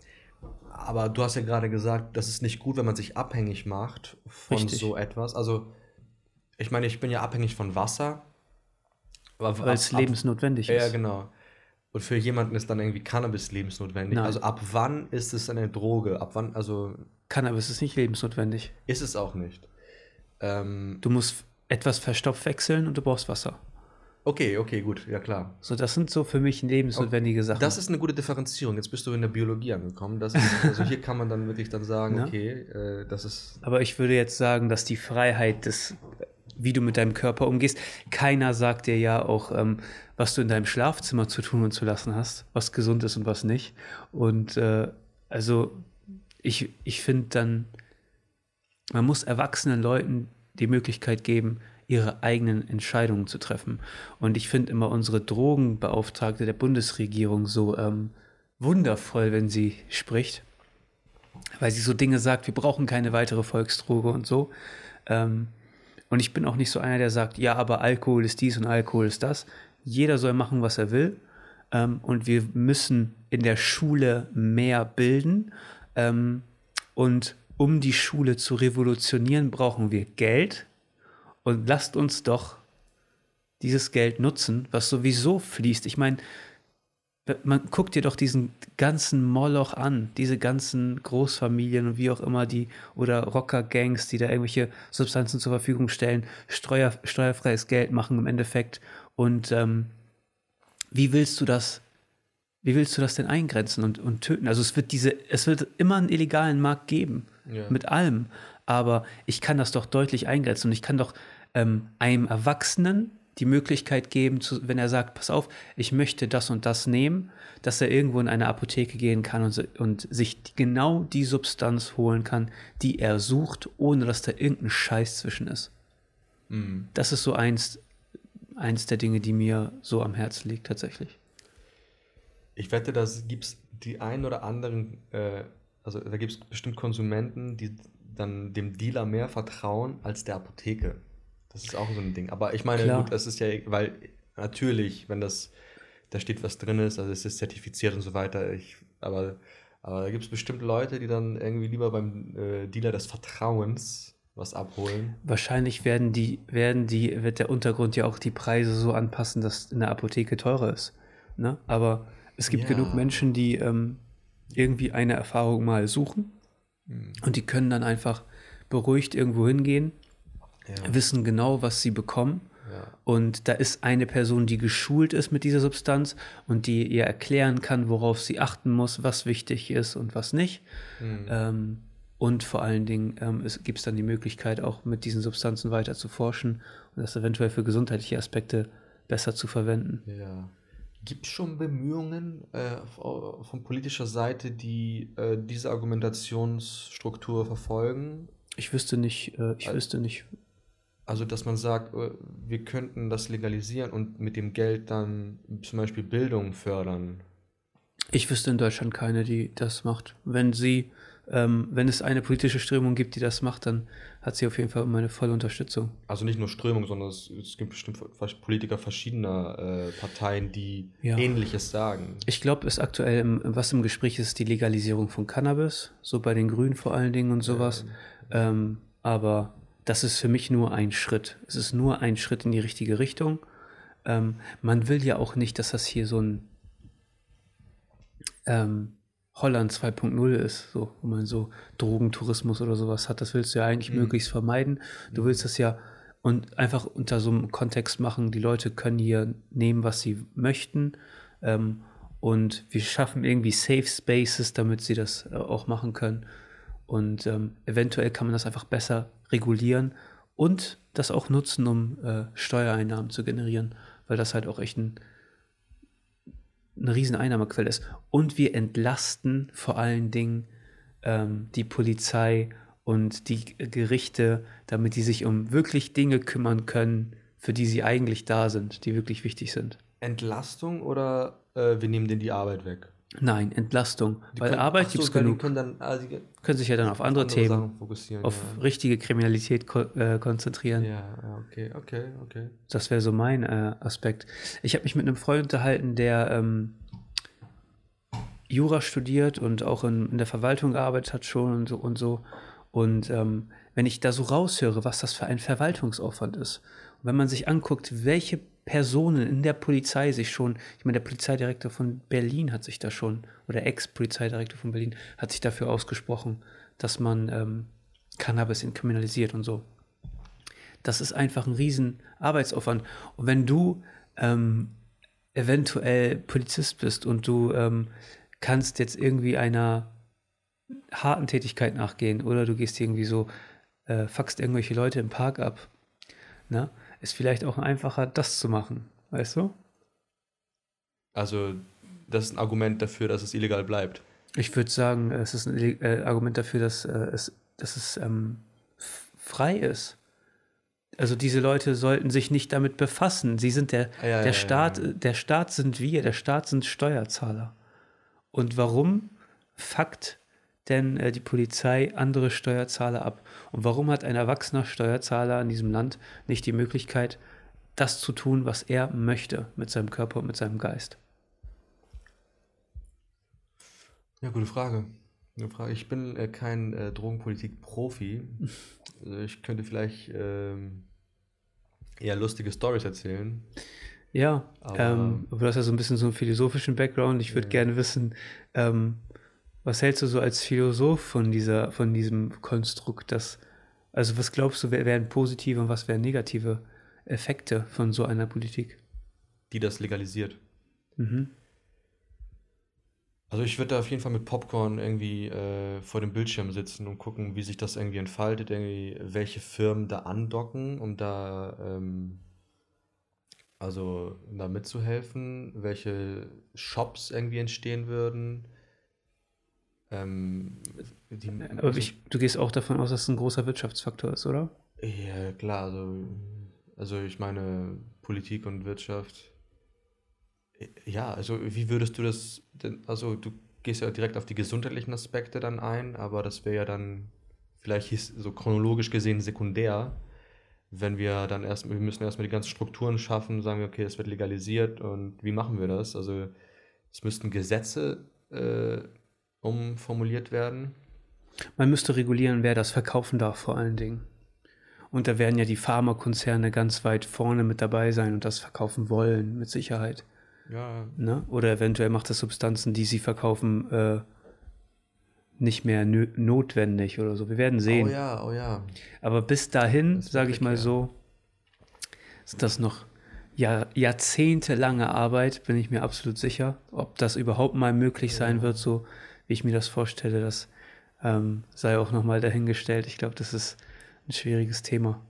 Aber du hast ja gerade gesagt, das ist nicht gut, wenn man sich abhängig macht von Richtig. so etwas. Also, ich meine, ich bin ja abhängig von Wasser. Weil es lebensnotwendig ist. Ja, genau. Und für jemanden ist dann irgendwie Cannabis lebensnotwendig. Nein. Also ab wann ist es eine Droge? Ab wann, also. Cannabis ist nicht lebensnotwendig. Ist es auch nicht. Ähm, du musst etwas verstopft wechseln und du brauchst Wasser. Okay, okay, gut, ja klar. So, das sind so für mich lebensnotwendige okay. Sachen. Das ist eine gute Differenzierung. Jetzt bist du in der Biologie angekommen. Ist, also hier kann man dann wirklich dann sagen, ja. okay, äh, das ist. Aber ich würde jetzt sagen, dass die Freiheit des, wie du mit deinem Körper umgehst, keiner sagt dir ja auch, ähm, was du in deinem Schlafzimmer zu tun und zu lassen hast, was gesund ist und was nicht. Und äh, also ich, ich finde dann, man muss erwachsenen Leuten die Möglichkeit geben, ihre eigenen Entscheidungen zu treffen. Und ich finde immer unsere Drogenbeauftragte der Bundesregierung so ähm, wundervoll, wenn sie spricht, weil sie so Dinge sagt, wir brauchen keine weitere Volksdroge und so. Ähm, und ich bin auch nicht so einer, der sagt, ja, aber Alkohol ist dies und Alkohol ist das. Jeder soll machen, was er will. Ähm, und wir müssen in der Schule mehr bilden. Ähm, und um die Schule zu revolutionieren, brauchen wir Geld. Und lasst uns doch dieses Geld nutzen, was sowieso fließt. Ich meine, man guckt dir doch diesen ganzen Moloch an, diese ganzen Großfamilien und wie auch immer die oder Rocker-Gangs, die da irgendwelche Substanzen zur Verfügung stellen, steuer, steuerfreies Geld machen im Endeffekt. Und ähm, wie willst du das wie willst du das denn eingrenzen und, und töten? Also es wird diese, es wird immer einen illegalen Markt geben. Ja. Mit allem. Aber ich kann das doch deutlich eingrenzen und ich kann doch ähm, einem Erwachsenen die Möglichkeit geben, zu, wenn er sagt, pass auf, ich möchte das und das nehmen, dass er irgendwo in eine Apotheke gehen kann und, und sich genau die Substanz holen kann, die er sucht, ohne dass da irgendein Scheiß zwischen ist. Mhm. Das ist so eins, eins der Dinge, die mir so am Herzen liegt tatsächlich. Ich wette, da gibt es die ein oder anderen, äh, also da gibt es bestimmt Konsumenten, die dann dem Dealer mehr vertrauen als der Apotheke. Das ist auch so ein Ding. Aber ich meine, Klar. gut, das ist ja, weil natürlich, wenn das, da steht, was drin ist, also es ist zertifiziert und so weiter, ich, aber, aber da gibt es bestimmt Leute, die dann irgendwie lieber beim äh, Dealer des Vertrauens was abholen. Wahrscheinlich werden die, werden die, wird der Untergrund ja auch die Preise so anpassen, dass in der Apotheke teurer ist. Ne? Aber es gibt ja. genug Menschen, die ähm, irgendwie eine Erfahrung mal suchen mhm. und die können dann einfach beruhigt irgendwo hingehen, ja. wissen genau, was sie bekommen Und da ist eine Person, die geschult ist mit dieser Substanz und die ihr erklären kann, worauf sie achten muss, was wichtig ist und was nicht. Mhm. Ähm, und vor allen Dingen ähm, gibt es dann die Möglichkeit, auch mit diesen Substanzen weiter zu forschen und das eventuell für gesundheitliche Aspekte besser zu verwenden. Ja. Gibt es schon Bemühungen äh, von politischer Seite, die äh, diese Argumentationsstruktur verfolgen? Ich wüsste nicht, äh, ich also, wüsste nicht. Also, dass man sagt, äh, wir könnten das legalisieren und mit dem Geld dann zum Beispiel Bildung fördern. Ich wüsste in Deutschland keine, die das macht. Wenn sie ähm, wenn es eine politische Strömung gibt, die das macht, dann hat sie auf jeden Fall meine volle Unterstützung. Also nicht nur Strömung, sondern es, es gibt bestimmt Politiker verschiedener äh, Parteien, die ja. Ähnliches sagen. Ich glaube, es aktuell, im, was im Gespräch ist, die Legalisierung von Cannabis, so bei den Grünen vor allen Dingen und sowas. Ja. Ähm, aber das ist für mich nur ein Schritt. Es ist nur ein Schritt in die richtige Richtung. Ähm, man will ja auch nicht, dass das hier so ein ähm, Holland 2.0 ist, so, wo man so Drogentourismus oder sowas hat. Das willst du ja eigentlich mhm. möglichst vermeiden. Du mhm. willst das ja und einfach unter so einem Kontext machen, die Leute können hier nehmen, was sie möchten. Ähm, und wir schaffen irgendwie Safe Spaces, damit sie das äh, auch machen können. Und ähm, eventuell kann man das einfach besser regulieren und das auch nutzen, um äh, Steuereinnahmen zu generieren, weil das halt auch echt ein eine riesen Einnahmequelle ist. Und wir entlasten vor allen Dingen ähm, die Polizei und die Gerichte, damit die sich um wirklich Dinge kümmern können, für die sie eigentlich da sind, die wirklich wichtig sind. Entlastung oder äh, wir nehmen denen die Arbeit weg? Nein, Entlastung. Die Weil können, Arbeit gibt es so, genug. Können, dann, also können sich ja dann auf andere, andere Themen, auf ja. richtige Kriminalität ko äh, konzentrieren. Ja, okay, okay, okay. Das wäre so mein äh, Aspekt. Ich habe mich mit einem Freund unterhalten, der ähm, Jura studiert und auch in, in, der Verwaltung gearbeitet hat schon und so. Und, so. und ähm, wenn ich da so raushöre, was das für ein Verwaltungsaufwand ist, wenn man sich anguckt, welche Personen in der Polizei sich schon, ich meine, der Polizeidirektor von Berlin hat sich da schon, oder Ex-Polizeidirektor von Berlin hat sich dafür ausgesprochen, dass man ähm, Cannabis entkriminalisiert und so. Das ist einfach ein riesen Arbeitsaufwand. Und wenn du ähm, eventuell Polizist bist und du ähm, kannst jetzt irgendwie einer harten Tätigkeit nachgehen oder du gehst irgendwie so, äh, fuckst irgendwelche Leute im Park ab, ne? Ist vielleicht auch einfacher, das zu machen. Weißt du? Also, das ist ein Argument dafür, dass es illegal bleibt. Ich würde sagen, es ist ein äh, Argument dafür, dass, äh, es, dass es ähm, frei ist. Also diese Leute sollten sich nicht damit befassen. Sie sind der, ja, der ja, Staat, ja, der Staat sind wir, der Staat sind Steuerzahler. Und warum fuckt denn äh, die Polizei andere Steuerzahler ab? Und warum hat ein erwachsener Steuerzahler in diesem Land nicht die Möglichkeit, das zu tun, was er möchte mit seinem Körper und mit seinem Geist? Ja, gute Frage. Gute Frage. Ich bin äh, kein äh, Drogenpolitik-Profi. also ich könnte vielleicht ähm, eher lustige Stories erzählen. Ja, aber, ähm, aber du hast ja so ein bisschen so einen philosophischen Background. Ich würde ja. gerne wissen, ähm, was hältst du so als Philosoph von dieser, von diesem Konstrukt, dass, also was glaubst du, wären positive und was wären negative Effekte von so einer Politik? Die das legalisiert. Mhm. Also ich würde da auf jeden Fall mit Popcorn irgendwie äh, vor dem Bildschirm sitzen und gucken, wie sich das irgendwie entfaltet, irgendwie welche Firmen da andocken, um da ähm, also da mitzuhelfen, welche Shops irgendwie entstehen würden, ähm, die, Aber ich, du gehst auch davon aus, dass es ein großer Wirtschaftsfaktor ist, oder? Ja, klar. Also, also ich meine, Politik und Wirtschaft. Ja, also wie würdest du das denn, also du gehst ja direkt auf die gesundheitlichen Aspekte dann ein, aber das wäre ja dann vielleicht so chronologisch gesehen sekundär, wenn wir dann erst, wir müssen erstmal die ganzen Strukturen schaffen, sagen wir, okay, es wird legalisiert und wie machen wir das? Also es müssten Gesetze äh, umformuliert werden? Man müsste regulieren, wer das verkaufen darf, vor allen Dingen. Und da werden ja die Pharmakonzerne ganz weit vorne mit dabei sein und das verkaufen wollen, mit Sicherheit. Ja. Ne? Oder eventuell macht das Substanzen, die sie verkaufen, äh, nicht mehr notwendig oder so. Wir werden sehen. Oh ja, oh ja. Aber bis dahin, sage ich mal ja. so, sind das noch Jahr, jahrzehntelange Arbeit, bin ich mir absolut sicher. Ob das überhaupt mal möglich sein wird, so wie ich mir das vorstelle, das ähm, sei auch nochmal dahingestellt. Ich glaube, das ist ein schwieriges Thema.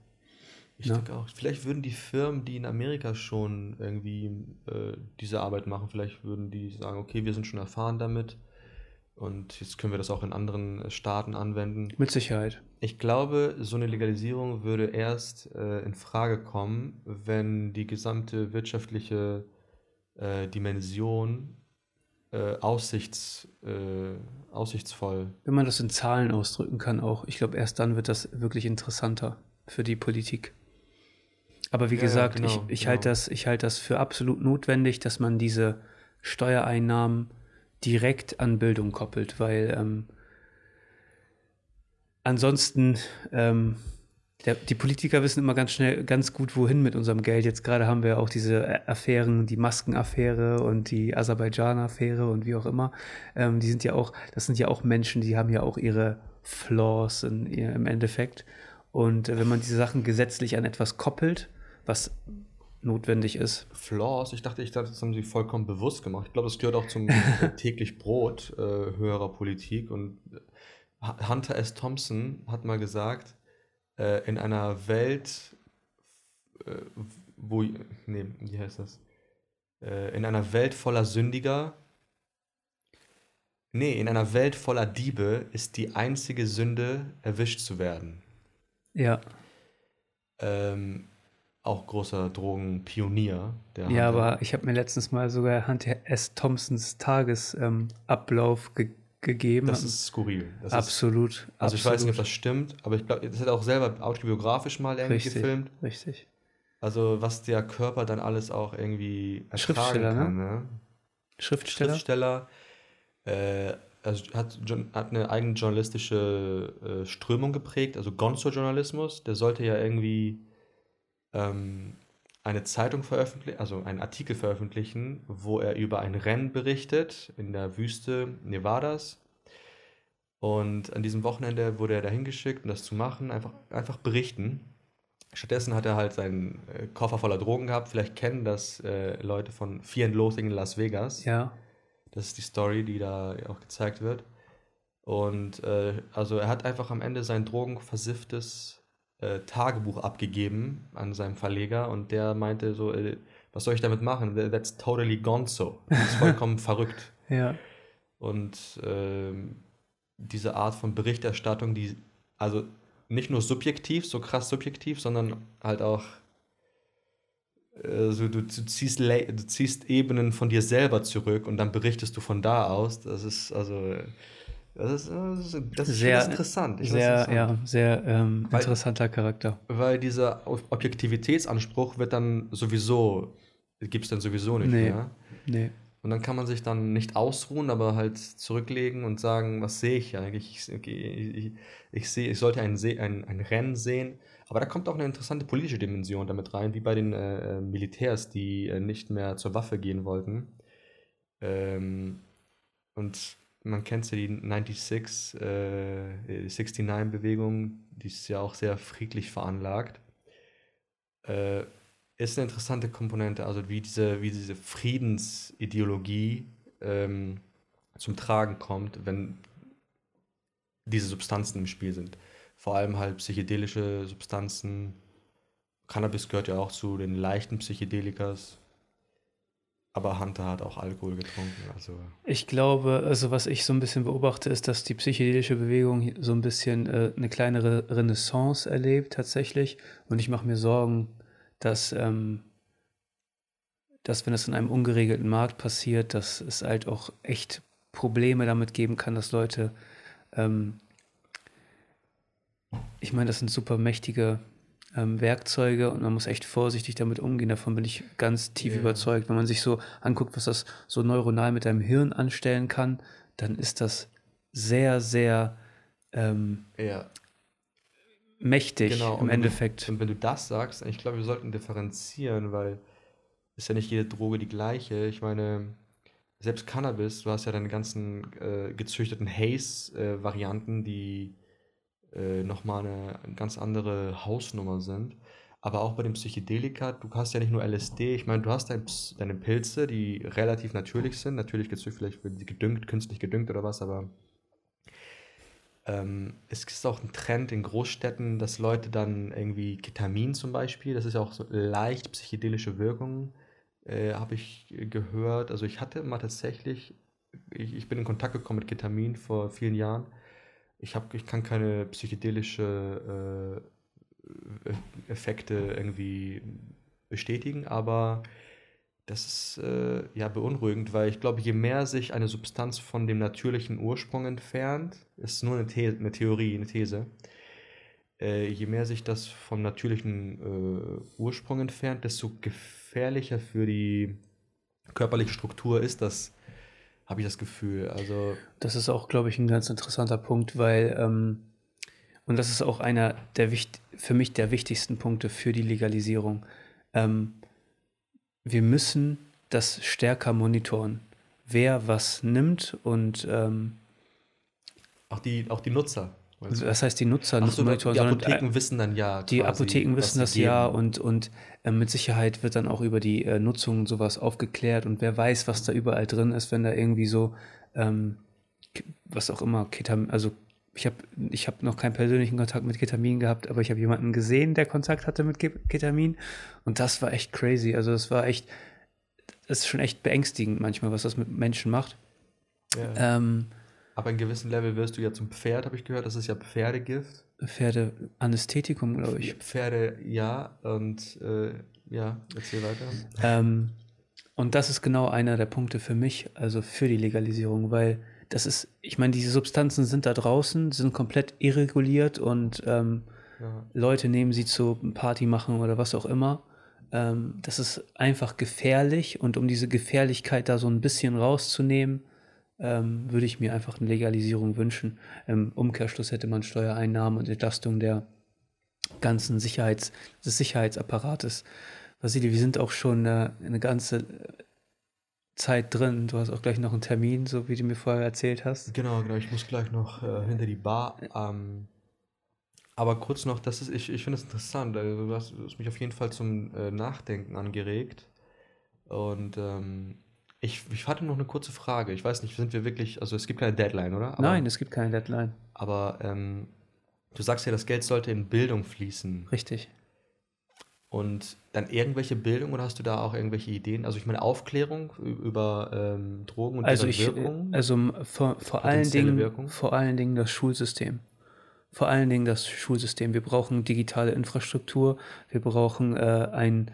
Ich ja. denke auch. Vielleicht würden die Firmen, die in Amerika schon irgendwie äh, diese Arbeit machen, vielleicht würden die sagen, okay, wir sind schon erfahren damit und jetzt können wir das auch in anderen Staaten anwenden. Mit Sicherheit. Ich glaube, so eine Legalisierung würde erst äh, in Frage kommen, wenn die gesamte wirtschaftliche äh, Dimension äh, aussichts, äh, aussichtsvoll. Wenn man das in Zahlen ausdrücken kann, auch. Ich glaube, erst dann wird das wirklich interessanter für die Politik. Aber wie ja, gesagt, ja, genau, ich, ich genau. halte das, halt das für absolut notwendig, dass man diese Steuereinnahmen direkt an Bildung koppelt, weil ähm, ansonsten ähm, der, die Politiker wissen immer ganz schnell, ganz gut, wohin mit unserem Geld. Jetzt gerade haben wir auch diese Affären, die Maskenaffäre und die Aserbaidschan-Affäre und wie auch immer. Ähm, die sind ja auch, das sind ja auch Menschen, die haben ja auch ihre Flaws in, im Endeffekt. Und äh, wenn man diese Sachen gesetzlich an etwas koppelt, was notwendig ist. Flaws, ich dachte, ich dachte, das haben sie vollkommen bewusst gemacht. Ich glaube, das gehört auch zum täglich Brot äh, höherer Politik. Und äh, Hunter S. Thompson hat mal gesagt, äh, in einer Welt, äh, wo, nee, wie heißt das? Äh, in einer Welt voller Sündiger, nee, in einer Welt voller Diebe ist die einzige Sünde, erwischt zu werden. Ja. Ähm, auch großer Drogenpionier. ja, aber ich habe mir letztens mal sogar Hunter S. Thompsons Tagesablauf ähm, ge gegeben. Das ist skurril. Das absolut. Ist, also absolut. ich weiß nicht, ob das stimmt, aber ich glaube, das hat er auch selber autobiografisch mal irgendwie richtig, gefilmt. Richtig. Also was der Körper dann alles auch irgendwie ertragen Schriftsteller, ne? kann. Ne? ne? Schriftsteller. Schriftsteller. Äh, also hat, hat eine eigene journalistische äh, Strömung geprägt, also Gonzo-Journalismus. Der sollte ja irgendwie ähm, eine Zeitung veröffentlichen, also einen Artikel veröffentlichen, wo er über ein Rennen berichtet in der Wüste Nevadas. Und an diesem Wochenende wurde er dahin geschickt, um das zu machen, einfach, einfach berichten. Stattdessen hat er halt seinen äh, Koffer voller Drogen gehabt. Vielleicht kennen das äh, Leute von Fear and Loathing in Las Vegas. Ja. Das ist die Story, die da auch gezeigt wird. Und äh, also er hat einfach am Ende sein drogenversifftes äh, Tagebuch abgegeben an seinem Verleger und der meinte so, äh, was soll ich damit machen? That's totally gonzo. Das ist vollkommen verrückt. Ja. Und äh, diese Art von Berichterstattung, die also nicht nur subjektiv, so krass subjektiv, sondern halt auch also du, du, ziehst, du ziehst Ebenen von dir selber zurück und dann berichtest du von da aus. Das ist also das ist, das ist, das ist sehr interessant. Ich sehr, ja, sehr ähm, weil, interessanter Charakter. Weil dieser Objektivitätsanspruch wird dann sowieso, gibt es dann sowieso nicht nee, mehr. Nee. Und dann kann man sich dann nicht ausruhen, aber halt zurücklegen und sagen, was sehe ich eigentlich? Ich, ich, ich, sehe, ich sollte ein, ein, ein Rennen sehen. Aber da kommt auch eine interessante politische Dimension damit rein, wie bei den äh, Militärs, die äh, nicht mehr zur Waffe gehen wollten. Ähm, und man kennt ja die 96, äh, 69-Bewegung, die ist ja auch sehr friedlich veranlagt. Äh, ist eine interessante Komponente, also wie diese, wie diese Friedensideologie ähm, zum Tragen kommt, wenn diese Substanzen im Spiel sind. Vor allem halt psychedelische Substanzen. Cannabis gehört ja auch zu den leichten Psychedelikas. Aber Hunter hat auch Alkohol getrunken. Also. Ich glaube, also was ich so ein bisschen beobachte, ist, dass die psychedelische Bewegung so ein bisschen äh, eine kleinere Renaissance erlebt tatsächlich. Und ich mache mir Sorgen, dass, ähm, dass wenn das in einem ungeregelten Markt passiert, dass es halt auch echt Probleme damit geben kann, dass Leute, ähm, ich meine, das sind super mächtige ähm, Werkzeuge und man muss echt vorsichtig damit umgehen. Davon bin ich ganz tief yeah. überzeugt. Wenn man sich so anguckt, was das so neuronal mit deinem Hirn anstellen kann, dann ist das sehr, sehr ähm, ja. mächtig genau. im Endeffekt. Du, und wenn du das sagst, ich glaube, wir sollten differenzieren, weil ist ja nicht jede Droge die gleiche. Ich meine, selbst Cannabis, du hast ja deine ganzen äh, gezüchteten Haze-Varianten, äh, die äh, nochmal eine ganz andere Hausnummer sind. Aber auch bei den Psychedelika, du hast ja nicht nur LSD, ich meine, du hast dein, deine Pilze, die relativ natürlich sind. Natürlich es vielleicht gedüngt, künstlich gedüngt oder was, aber ähm, es ist auch ein Trend in Großstädten, dass Leute dann irgendwie Ketamin zum Beispiel, das ist ja auch so leicht psychedelische Wirkung, äh, habe ich gehört. Also ich hatte mal tatsächlich, ich, ich bin in Kontakt gekommen mit Ketamin vor vielen Jahren. Ich, hab, ich kann keine psychedelische äh, Effekte irgendwie bestätigen, aber das ist äh, ja beunruhigend, weil ich glaube, je mehr sich eine Substanz von dem natürlichen Ursprung entfernt, ist nur eine, The eine Theorie, eine These, äh, je mehr sich das vom natürlichen äh, Ursprung entfernt, desto gefährlicher für die körperliche Struktur ist das, habe ich das Gefühl. Also das ist auch, glaube ich, ein ganz interessanter Punkt, weil ähm und das ist auch einer der für mich der wichtigsten Punkte für die Legalisierung. Ähm, wir müssen das stärker monitoren, wer was nimmt und ähm, auch, die, auch die Nutzer. Was heißt die Nutzer Ach so, monitoren? Die Apotheken äh, wissen dann ja. Die quasi, Apotheken wissen das ja und, und äh, mit Sicherheit wird dann auch über die äh, Nutzung sowas aufgeklärt und wer weiß, was da überall drin ist, wenn da irgendwie so, ähm, was auch immer, Ketam also ich habe ich hab noch keinen persönlichen Kontakt mit Ketamin gehabt, aber ich habe jemanden gesehen, der Kontakt hatte mit Ketamin. Und das war echt crazy. Also das war echt, das ist schon echt beängstigend manchmal, was das mit Menschen macht. Ja. Ähm, aber in gewissem Level wirst du ja zum Pferd, habe ich gehört. Das ist ja Pferdegift. Pferdeanästhetikum, glaube ich. Pferde, ja. Und äh, ja, erzähl weiter. Ähm, und das ist genau einer der Punkte für mich, also für die Legalisierung, weil das ist, ich meine, diese Substanzen sind da draußen, sind komplett irreguliert und ähm, ja. Leute nehmen sie zu Party machen oder was auch immer. Ähm, das ist einfach gefährlich und um diese Gefährlichkeit da so ein bisschen rauszunehmen, ähm, würde ich mir einfach eine Legalisierung wünschen. Im Umkehrschluss hätte man Steuereinnahmen und Entlastung der ganzen Sicherheits, des Sicherheitsapparates. Vasili, wir sind auch schon eine, eine ganze Zeit drin. Du hast auch gleich noch einen Termin, so wie du mir vorher erzählt hast. Genau, genau. Ich muss gleich noch äh, hinter die Bar. Ähm, aber kurz noch, das ist, ich, ich finde es interessant. Du, hast, du, hast, mich auf jeden Fall zum äh, Nachdenken angeregt. Und ähm, ich, ich hatte noch eine kurze Frage. Ich weiß nicht, sind wir wirklich, also es gibt keine Deadline, oder? Aber, Nein, es gibt keine Deadline. Aber ähm, du sagst ja, das Geld sollte in Bildung fließen. Richtig. Und dann irgendwelche Bildung oder hast du da auch irgendwelche Ideen? Also ich meine Aufklärung über ähm, Drogen und also ich, Wirkung? Also vor, vor allen Dingen Wirkung? vor allen Dingen das Schulsystem. Vor allen Dingen das Schulsystem. Wir brauchen digitale Infrastruktur. Wir brauchen äh, ein,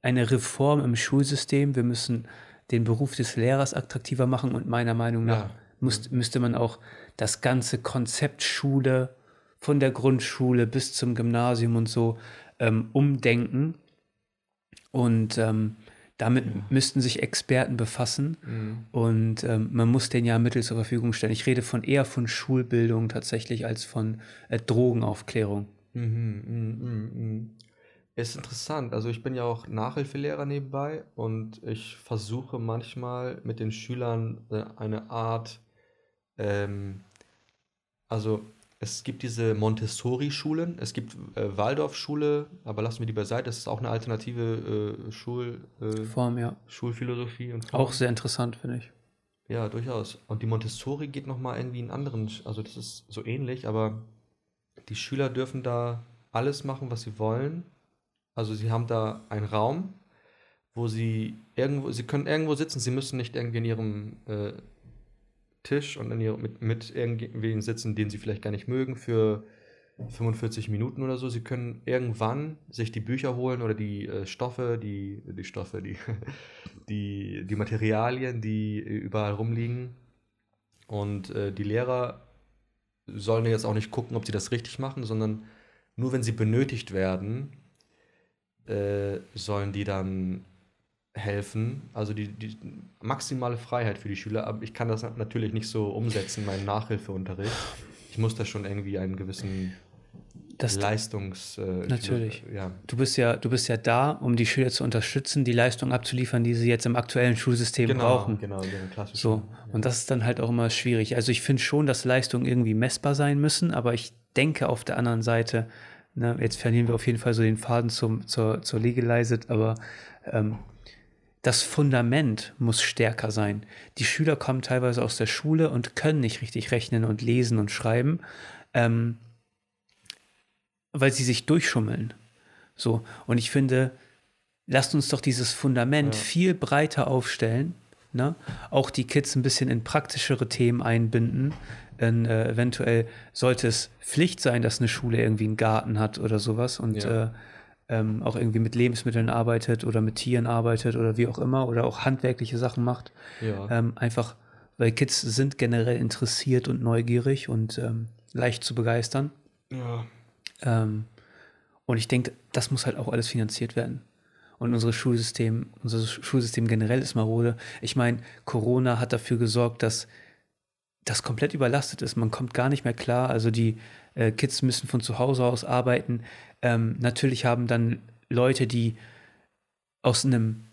eine Reform im Schulsystem. Wir müssen den Beruf des Lehrers attraktiver machen und meiner Meinung nach ja. muss, müsste man auch das ganze Konzept Schule von der Grundschule bis zum Gymnasium und so ähm, umdenken. Und ähm, damit ja. müssten sich Experten befassen. Mhm. Und ähm, man muss denen ja Mittel zur Verfügung stellen. Ich rede von eher von Schulbildung tatsächlich als von äh, Drogenaufklärung. Mhm, mh, mh, mh. Ist interessant. Also ich bin ja auch Nachhilfelehrer nebenbei und ich versuche manchmal mit den Schülern äh, eine Art, ähm, also es gibt diese Montessori-Schulen, es gibt äh, Waldorf-Schule, aber lassen wir die beiseite. Das ist auch eine alternative äh, Schul, äh, Form, ja. Schulphilosophie. Und Form. Auch sehr interessant, finde ich. Ja, durchaus. Und die Montessori geht nochmal irgendwie in anderen, also das ist so ähnlich, aber die Schüler dürfen da alles machen, was sie wollen. Also sie haben da einen Raum, wo sie irgendwo, sie können irgendwo sitzen, sie müssen nicht irgendwie in ihrem äh, Tisch und in ihr, mit, mit irgendwen sitzen, den sie vielleicht gar nicht mögen, für 45 Minuten oder so. Sie können irgendwann sich die Bücher holen oder die äh, Stoffe, die, die Stoffe, die, die, die Materialien, die überall rumliegen. Und äh, die Lehrer sollen jetzt auch nicht gucken, ob sie das richtig machen, sondern nur wenn sie benötigt werden, äh, sollen die dann helfen. Also die, die maximale Freiheit für die Schüler. Aber ich kann das natürlich nicht so umsetzen, meinen Nachhilfeunterricht. Ich muss da schon irgendwie einen gewissen das Leistungs. Äh, natürlich. Ja. Du bist ja, du bist ja da, um die Schüler zu unterstützen, die Leistung abzuliefern, die sie jetzt im aktuellen Schulsystem genau, brauchen. Genau, genau, So. Ja. Und das ist dann halt auch immer schwierig. Also ich finde schon, dass Leistungen irgendwie messbar sein müssen, aber ich denke auf der anderen Seite, Ne? Jetzt verlieren wir auf jeden Fall so den Faden zum, zur, zur Legalized, aber ähm, das Fundament muss stärker sein. Die Schüler kommen teilweise aus der Schule und können nicht richtig rechnen und lesen und schreiben, ähm, weil sie sich durchschummeln. So, und ich finde, lasst uns doch dieses Fundament ja. viel breiter aufstellen. Ne? Auch die Kids ein bisschen in praktischere Themen einbinden. In, äh, eventuell sollte es Pflicht sein, dass eine Schule irgendwie einen Garten hat oder sowas und ja. äh, ähm, auch irgendwie mit Lebensmitteln arbeitet oder mit Tieren arbeitet oder wie auch immer oder auch handwerkliche Sachen macht. Ja. Ähm, einfach, weil Kids sind generell interessiert und neugierig und ähm, leicht zu begeistern. Ja. Ähm, und ich denke, das muss halt auch alles finanziert werden. Und unser Schulsystem, unser Schulsystem generell ist marode. Ich meine, Corona hat dafür gesorgt, dass das komplett überlastet ist. Man kommt gar nicht mehr klar. Also die äh, Kids müssen von zu Hause aus arbeiten. Ähm, natürlich haben dann Leute, die aus einem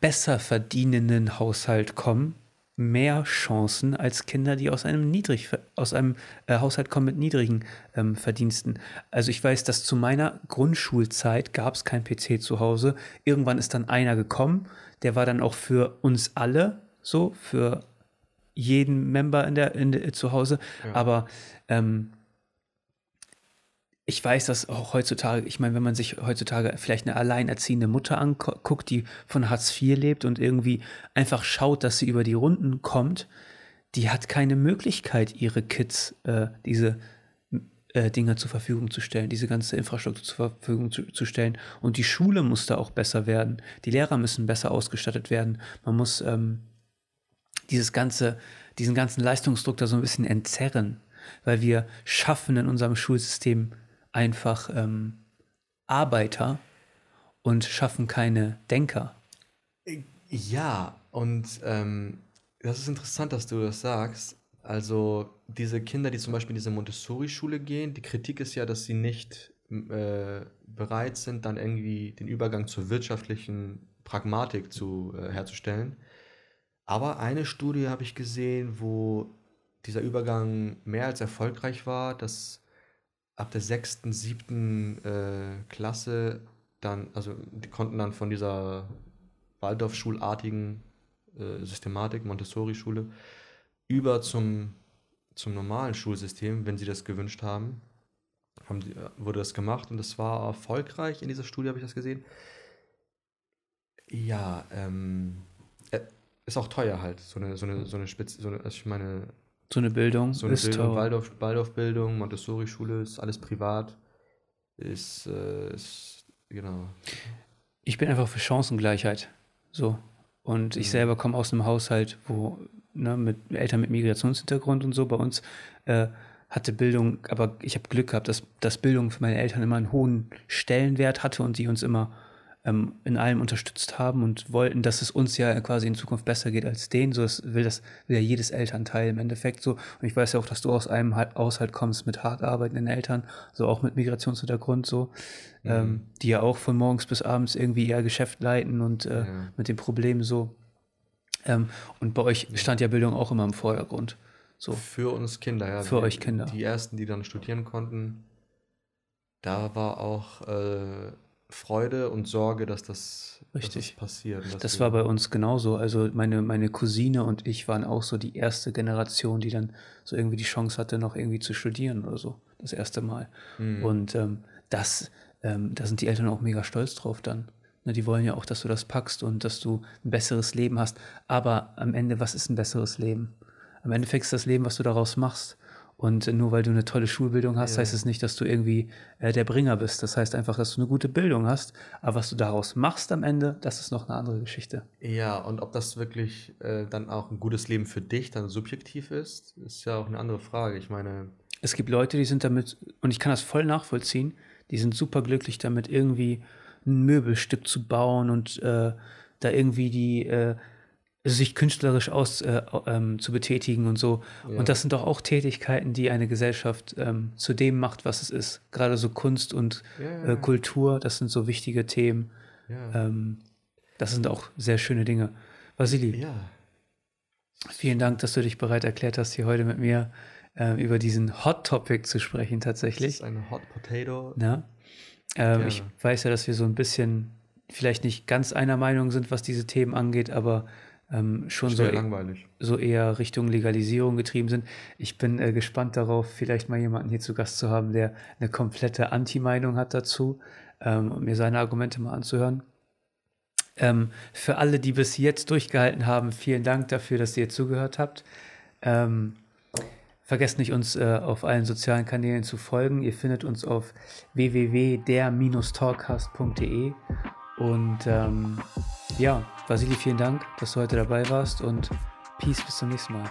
besser verdienenden Haushalt kommen, mehr Chancen als Kinder, die aus einem niedrig aus einem äh, Haushalt kommen mit niedrigen ähm, Verdiensten. Also ich weiß, dass zu meiner Grundschulzeit gab es kein PC zu Hause. Irgendwann ist dann einer gekommen, der war dann auch für uns alle so, für jeden Member in der, in der zu Hause. Ja. Aber ähm, ich weiß, dass auch heutzutage, ich meine, wenn man sich heutzutage vielleicht eine alleinerziehende Mutter anguckt, die von Hartz IV lebt und irgendwie einfach schaut, dass sie über die Runden kommt, die hat keine Möglichkeit, ihre Kids äh, diese äh, Dinge zur Verfügung zu stellen, diese ganze Infrastruktur zur Verfügung zu, zu, stellen. Und die Schule muss da auch besser werden. Die Lehrer müssen besser ausgestattet werden. Man muss ähm, dieses ganze, diesen ganzen Leistungsdruck da so ein bisschen entzerren, weil wir schaffen in unserem Schulsystem einfach ähm, Arbeiter und schaffen keine Denker. Ja, und ähm, das ist interessant, dass du das sagst. Also diese Kinder, die zum Beispiel in diese Montessori-Schule gehen, die Kritik ist ja, dass sie nicht äh, bereit sind, dann irgendwie den Übergang zur wirtschaftlichen Pragmatik zu, äh, herzustellen. Aber eine Studie habe ich gesehen, wo dieser Übergang mehr als erfolgreich war, dass ab der sechsten, siebten äh, Klasse dann, also die konnten dann von dieser Waldorfschulartigen äh, Systematik, Montessori-Schule, über zum, zum normalen Schulsystem, wenn sie das gewünscht haben, haben die, äh, wurde das gemacht und das war erfolgreich. In dieser Studie habe ich das gesehen. Ja, ähm, äh, ist auch teuer halt, so eine, so eine, so eine Spitze, so eine, also ich meine, so eine Bildung so eine ist Bildung, Waldorf, Waldorf-Bildung, Montessori-Schule, ist alles privat. Ist, äh, ist, genau. Ich bin einfach für Chancengleichheit. So. Und ich mhm. selber komme aus einem Haushalt, wo, ne, mit Eltern mit Migrationshintergrund und so, bei uns äh, hatte Bildung, aber ich habe Glück gehabt, dass, dass Bildung für meine Eltern immer einen hohen Stellenwert hatte und die uns immer ähm, in allem unterstützt haben und wollten, dass es uns ja quasi in Zukunft besser geht als denen. So das will das will ja jedes Elternteil im Endeffekt so. Und ich weiß ja auch, dass du aus einem Haushalt kommst mit hart arbeitenden Eltern, so auch mit Migrationshintergrund so, mhm. ähm, die ja auch von morgens bis abends irgendwie ihr Geschäft leiten und äh, ja. mit den Problemen so. Ähm, und bei euch stand ja Bildung auch immer im Vordergrund. So. Für uns Kinder, ja. Für die, euch Kinder. Die ersten, die dann studieren konnten, da war auch äh, Freude und Sorge, dass das, Richtig. Dass das passiert. Das, war bei uns genauso. Also meine, meine Cousine und ich waren auch so die erste Generation, die dann so irgendwie die Chance hatte, noch irgendwie zu studieren oder so. Das erste Mal. Mhm. Und ähm, das, ähm, da sind die Eltern auch mega stolz drauf dann. Ne, die wollen ja auch, dass du das packst und dass du ein besseres Leben hast. Aber am Ende, was ist ein besseres Leben? Am Endeffekt ist das Leben, was du daraus machst. Und nur weil du eine tolle Schulbildung hast, ja. heißt es nicht, dass du irgendwie äh, der Bringer bist. Das heißt einfach, dass du eine gute Bildung hast. Aber was du daraus machst am Ende, das ist noch eine andere Geschichte. Ja, und ob das wirklich äh, dann auch ein gutes Leben für dich dann subjektiv ist, ist ja auch eine andere Frage. Ich meine. Es gibt Leute, die sind damit, und ich kann das voll nachvollziehen, die sind super glücklich damit, irgendwie ein Möbelstück zu bauen und äh, da irgendwie die äh, sich künstlerisch aus, äh, ähm, zu betätigen und so. Ja. Und das sind doch auch Tätigkeiten, die eine Gesellschaft ähm, zu dem macht, was es ist. Gerade so Kunst und ja, äh, Kultur, das sind so wichtige Themen. Ähm, das sind auch sehr schöne Dinge. Vasili, vielen Dank, dass du dich bereit erklärt hast, hier heute mit mir äh, über diesen Hot Topic zu sprechen tatsächlich. Das ist eine Hot Potato. Ja. Ähm, ich weiß ja, dass wir so ein bisschen vielleicht nicht ganz einer Meinung sind, was diese Themen angeht, aber ähm, schon so, langweilig. so eher Richtung Legalisierung getrieben sind. Ich bin äh, gespannt darauf, vielleicht mal jemanden hier zu Gast zu haben, der eine komplette Anti-Meinung hat dazu ähm, und mir seine Argumente mal anzuhören. Ähm, für alle, die bis jetzt durchgehalten haben, vielen Dank dafür, dass ihr zugehört habt. Ähm, vergesst nicht, uns äh, auf allen sozialen Kanälen zu folgen. Ihr findet uns auf www.der-talkcast.de und ähm, ja, Vasili, vielen Dank, dass du heute dabei warst und Peace bis zum nächsten Mal.